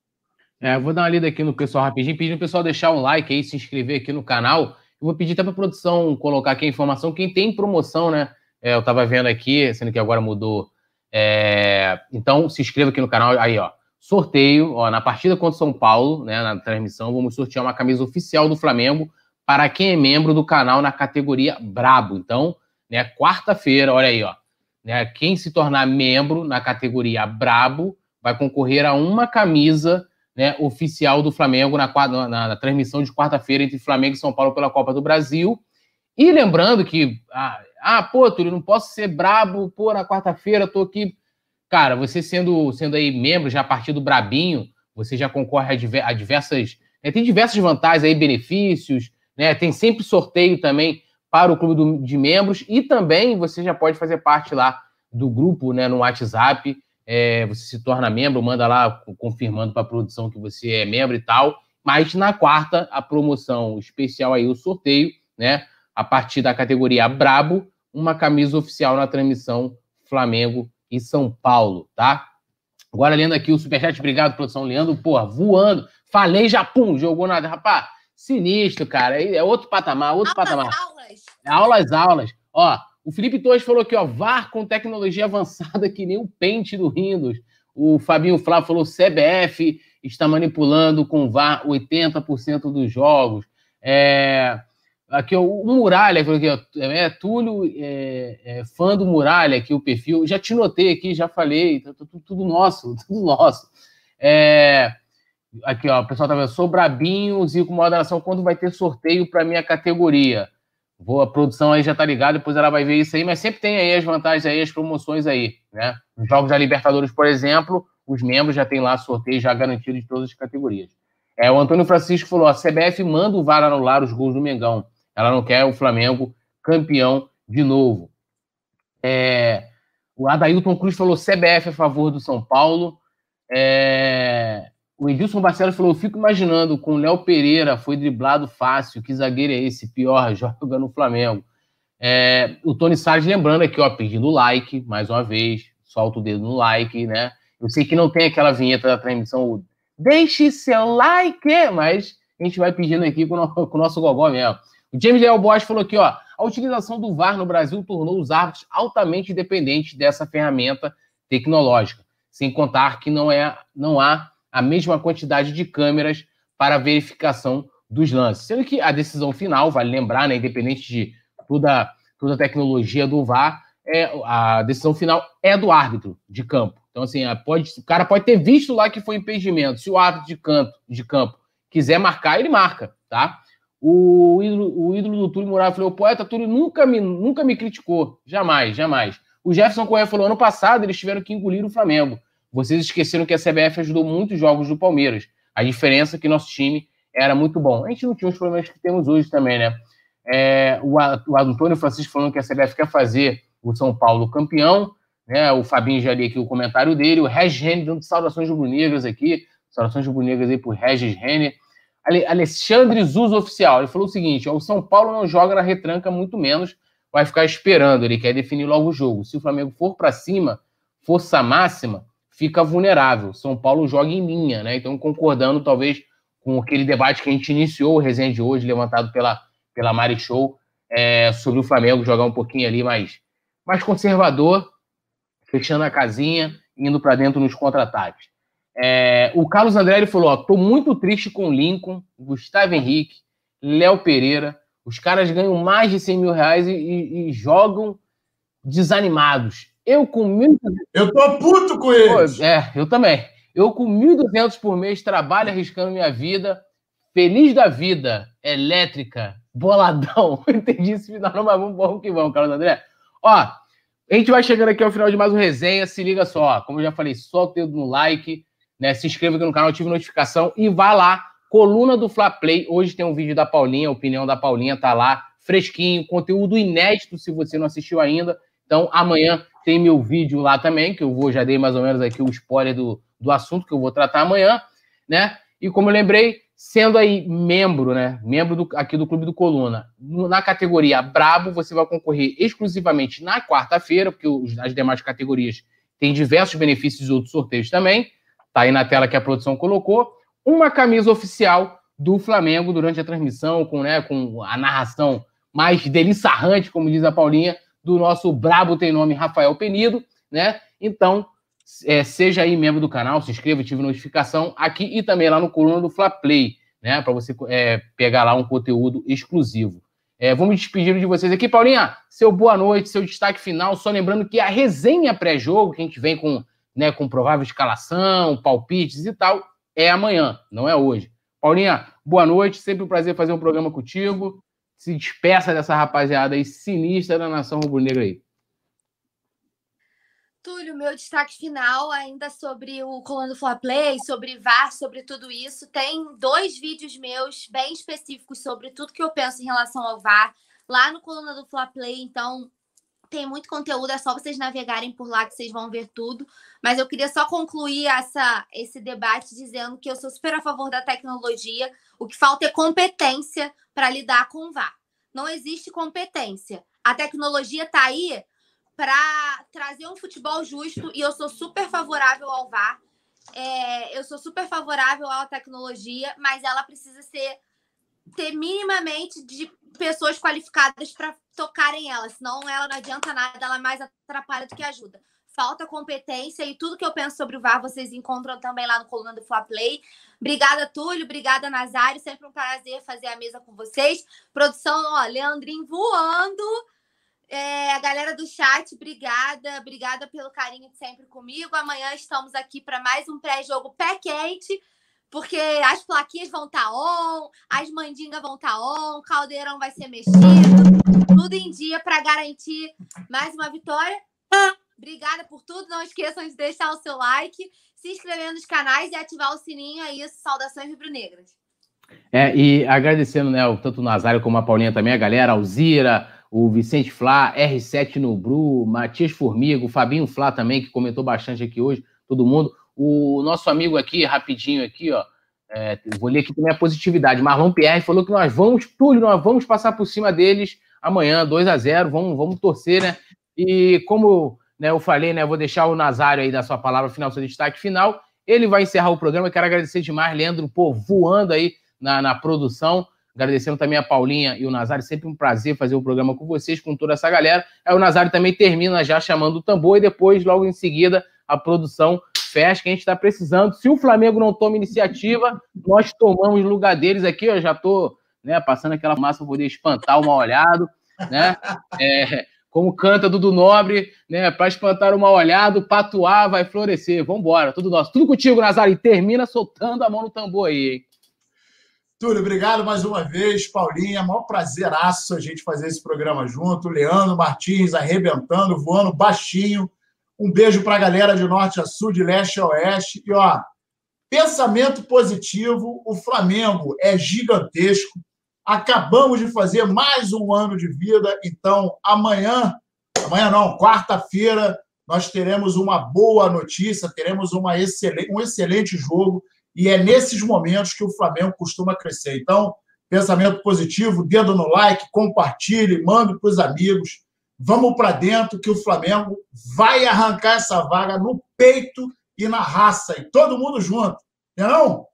É, vou dar uma lida aqui no pessoal rapidinho, pedindo o pessoal deixar um like aí, se inscrever aqui no canal. Eu vou pedir até para a produção colocar aqui a informação, quem tem promoção, né? É, eu estava vendo aqui, sendo que agora mudou. É, então, se inscreva aqui no canal. Aí, ó. Sorteio, ó, na partida contra São Paulo, né? Na transmissão, vamos sortear uma camisa oficial do Flamengo para quem é membro do canal na categoria Brabo. Então, né, quarta-feira, olha aí, ó. Né, quem se tornar membro na categoria Brabo vai concorrer a uma camisa né, oficial do Flamengo na, na, na transmissão de quarta-feira entre Flamengo e São Paulo pela Copa do Brasil. E lembrando que, ah, ah pô, Túlio, não posso ser brabo, pô, na quarta-feira tô aqui. cara, você sendo, sendo aí membro já a partir do Brabinho, você já concorre a, diversas. Né, tem diversas vantagens aí, benefícios, né? Tem sempre sorteio também para o clube do, de membros e também você já pode fazer parte lá do grupo, né, no WhatsApp. É, você se torna membro, manda lá confirmando para a produção que você é membro e tal. Mas na quarta, a promoção especial aí, o sorteio, né? A partir da categoria Brabo, uma camisa oficial na transmissão Flamengo e São Paulo, tá? Agora lendo aqui o Superchat, obrigado, produção Leandro, porra, voando. Falei já, pum, jogou nada. Rapaz, sinistro, cara. É outro patamar, outro aulas, patamar. Aulas. Aulas, aulas. Ó, o Felipe Torres falou aqui, ó, VAR com tecnologia avançada que nem o pente do Windows. O Fabinho Flávio falou, CBF está manipulando com VAR 80% dos jogos. É, Aqui, ó, o Muralha, aqui, ó, é, Túlio, é, é, fã do Muralha, aqui o perfil. Já te notei aqui, já falei, tá, tudo, tudo nosso, tudo nosso. É, aqui, ó, o pessoal tá vendo, sou brabinho, Zico Moderação, quando vai ter sorteio para minha categoria? Vou, a produção aí já tá ligada, depois ela vai ver isso aí, mas sempre tem aí as vantagens aí, as promoções aí, né? Jogos da Libertadores, por exemplo, os membros já tem lá sorteio já garantido de todas as categorias. É, o Antônio Francisco falou: a CBF manda o VAR anular os gols do Mengão. Ela não quer o Flamengo campeão de novo. É, o Adailton Cruz falou CBF a favor do São Paulo. É, o Edilson Barcelos falou: fico imaginando com o Léo Pereira foi driblado fácil. Que zagueiro é esse? Pior, joga no Flamengo. É, o Tony Salles lembrando aqui, ó, pedindo like, mais uma vez. Solta o dedo no like, né? Eu sei que não tem aquela vinheta da transmissão, deixe seu like, mas a gente vai pedindo aqui com o nosso gogó mesmo. O James Leal Bosch falou aqui, ó, a utilização do VAR no Brasil tornou os árbitros altamente dependentes dessa ferramenta tecnológica, sem contar que não, é, não há a mesma quantidade de câmeras para verificação dos lances. Sendo que a decisão final, vale lembrar, né, independente de toda, toda a tecnologia do VAR, é, a decisão final é do árbitro de campo. Então, assim, pode, o cara pode ter visto lá que foi impedimento. Se o árbitro de, canto, de campo quiser marcar, ele marca, tá? O ídolo, o ídolo do Túlio Muralha falou: o poeta Túlio nunca me, nunca me criticou. Jamais, jamais. O Jefferson Correia falou: ano passado eles tiveram que engolir o Flamengo. Vocês esqueceram que a CBF ajudou muitos jogos do Palmeiras. A diferença é que nosso time era muito bom. A gente não tinha os problemas que temos hoje também, né? É, o, Antônio Francisco falando que a CBF quer fazer o São Paulo campeão. Né? O Fabinho já li aqui o comentário dele. O Regis Renner dando saudações rubro-negras aqui. Saudações rubro-negras aí por Regis Renner. Alexandre Zuz Oficial, ele falou o seguinte: o São Paulo não joga na retranca, muito menos vai ficar esperando. Ele quer definir logo o jogo. Se o Flamengo for para cima, força máxima, fica vulnerável. São Paulo joga em linha, né? Então, concordando talvez com aquele debate que a gente iniciou, o resenha de hoje, levantado pela, pela Mari Show, é, sobre o Flamengo jogar um pouquinho ali mais, mais conservador, fechando a casinha, indo para dentro nos contra-ataques. É, o Carlos André falou: ó, tô muito triste com Lincoln, Gustavo Henrique, Léo Pereira. Os caras ganham mais de 100 mil reais e, e, e jogam desanimados. Eu com mil. Eu tô puto com eles. Pô, é, eu também. Eu com 1.200 por mês trabalho arriscando minha vida, feliz da vida, elétrica, boladão. Entendi esse final, mas vamos, vamos que vamos, Carlos André. Ó, a gente vai chegando aqui ao final de mais um resenha. Se liga só, como eu já falei, solta o dedo no like né? Se inscreva aqui no canal, ative notificação e vá lá. Coluna do Fla Play. Hoje tem um vídeo da Paulinha, a opinião da Paulinha tá lá, fresquinho, conteúdo inédito se você não assistiu ainda. Então, amanhã tem meu vídeo lá também, que eu vou, já dei mais ou menos aqui o spoiler do, do assunto que eu vou tratar amanhã, né? E como eu lembrei, sendo aí membro, né? Membro do, aqui do Clube do Coluna, na categoria Brabo, você vai concorrer exclusivamente na quarta-feira, porque os, as demais categorias têm diversos benefícios e outros sorteios também. Tá aí na tela que a produção colocou. Uma camisa oficial do Flamengo durante a transmissão, com, né, com a narração mais deliçarrante, como diz a Paulinha, do nosso brabo tem nome Rafael Penido, né? Então, é, seja aí membro do canal, se inscreva, tive notificação aqui e também lá no coluna do Fla Play, né? Para você é, pegar lá um conteúdo exclusivo. É, vou me despedir de vocês aqui. Paulinha, seu boa noite, seu destaque final. Só lembrando que a resenha pré-jogo, que a gente vem com né, com provável escalação, palpites e tal, é amanhã, não é hoje. Paulinha, boa noite, sempre um prazer fazer um programa contigo. Se despeça dessa rapaziada aí sinistra da nação rubro-negra aí. Túlio, meu destaque final ainda sobre o Colando Fla Play, sobre VAR, sobre tudo isso. Tem dois vídeos meus bem específicos sobre tudo que eu penso em relação ao VAR lá no Coluna do Fla Play. Então, tem muito conteúdo, é só vocês navegarem por lá que vocês vão ver tudo. Mas eu queria só concluir essa, esse debate dizendo que eu sou super a favor da tecnologia. O que falta é competência para lidar com o VAR. Não existe competência. A tecnologia está aí para trazer um futebol justo e eu sou super favorável ao VAR. É, eu sou super favorável à tecnologia, mas ela precisa ser ter minimamente de pessoas qualificadas para tocarem ela, senão ela não adianta nada, ela mais atrapalha do que ajuda. Falta competência e tudo que eu penso sobre o VAR vocês encontram também lá no Coluna do Fla Play. Obrigada, Túlio. Obrigada, Nazário. Sempre um prazer fazer a mesa com vocês. Produção, ó, Leandrinho voando. É, a galera do chat, obrigada, obrigada pelo carinho de sempre comigo. Amanhã estamos aqui para mais um pré-jogo pé quente, porque as plaquinhas vão estar tá on, as mandingas vão estar tá on, o caldeirão vai ser mexido, tudo em dia para garantir mais uma vitória. Obrigada por tudo. Não esqueçam de deixar o seu like, se inscrever nos canais e ativar o sininho. É isso. Saudações rubro-negras. É, e agradecendo, né, tanto o Nazário como a Paulinha também, a galera, Alzira, o Vicente Flá, R7 no Bru, Matias Formigo, Fabinho Flá também, que comentou bastante aqui hoje, todo mundo. O nosso amigo aqui, rapidinho aqui, ó, é, vou ler aqui também a positividade. Marlon Pierre falou que nós vamos, Túlio, nós vamos passar por cima deles amanhã, 2 a 0 vamos, vamos torcer, né? E como né, eu falei, né, vou deixar o Nazário aí da sua palavra final, seu destaque final. Ele vai encerrar o programa. Eu quero agradecer demais, Leandro, pô, voando aí na, na produção. Agradecendo também a Paulinha e o Nazário, sempre um prazer fazer o programa com vocês, com toda essa galera. Aí o Nazário também termina já chamando o tambor e depois, logo em seguida, a produção fecha, que a gente está precisando. Se o Flamengo não toma iniciativa, nós tomamos lugar deles aqui. Eu já estou né, passando aquela massa para poder espantar o mal olhado, né? É, como canta Dudu Nobre, né? Para espantar o mal olhado, patuar vai florescer. Vamos embora, tudo nosso. Tudo contigo, Nazário. E termina soltando a mão no tambor aí, hein? Túlio, obrigado mais uma vez. Paulinha, maior prazeraço a gente fazer esse programa junto. Leandro Martins arrebentando, voando baixinho. Um beijo para a galera de norte a sul, de leste a oeste. E, ó, pensamento positivo. O Flamengo é gigantesco. Acabamos de fazer mais um ano de vida. Então, amanhã, amanhã não, quarta-feira, nós teremos uma boa notícia, teremos uma excelente, um excelente jogo e é nesses momentos que o Flamengo costuma crescer. Então, pensamento positivo, dedo no like, compartilhe, mande para os amigos. Vamos para dentro que o Flamengo vai arrancar essa vaga no peito e na raça. E todo mundo junto. Não?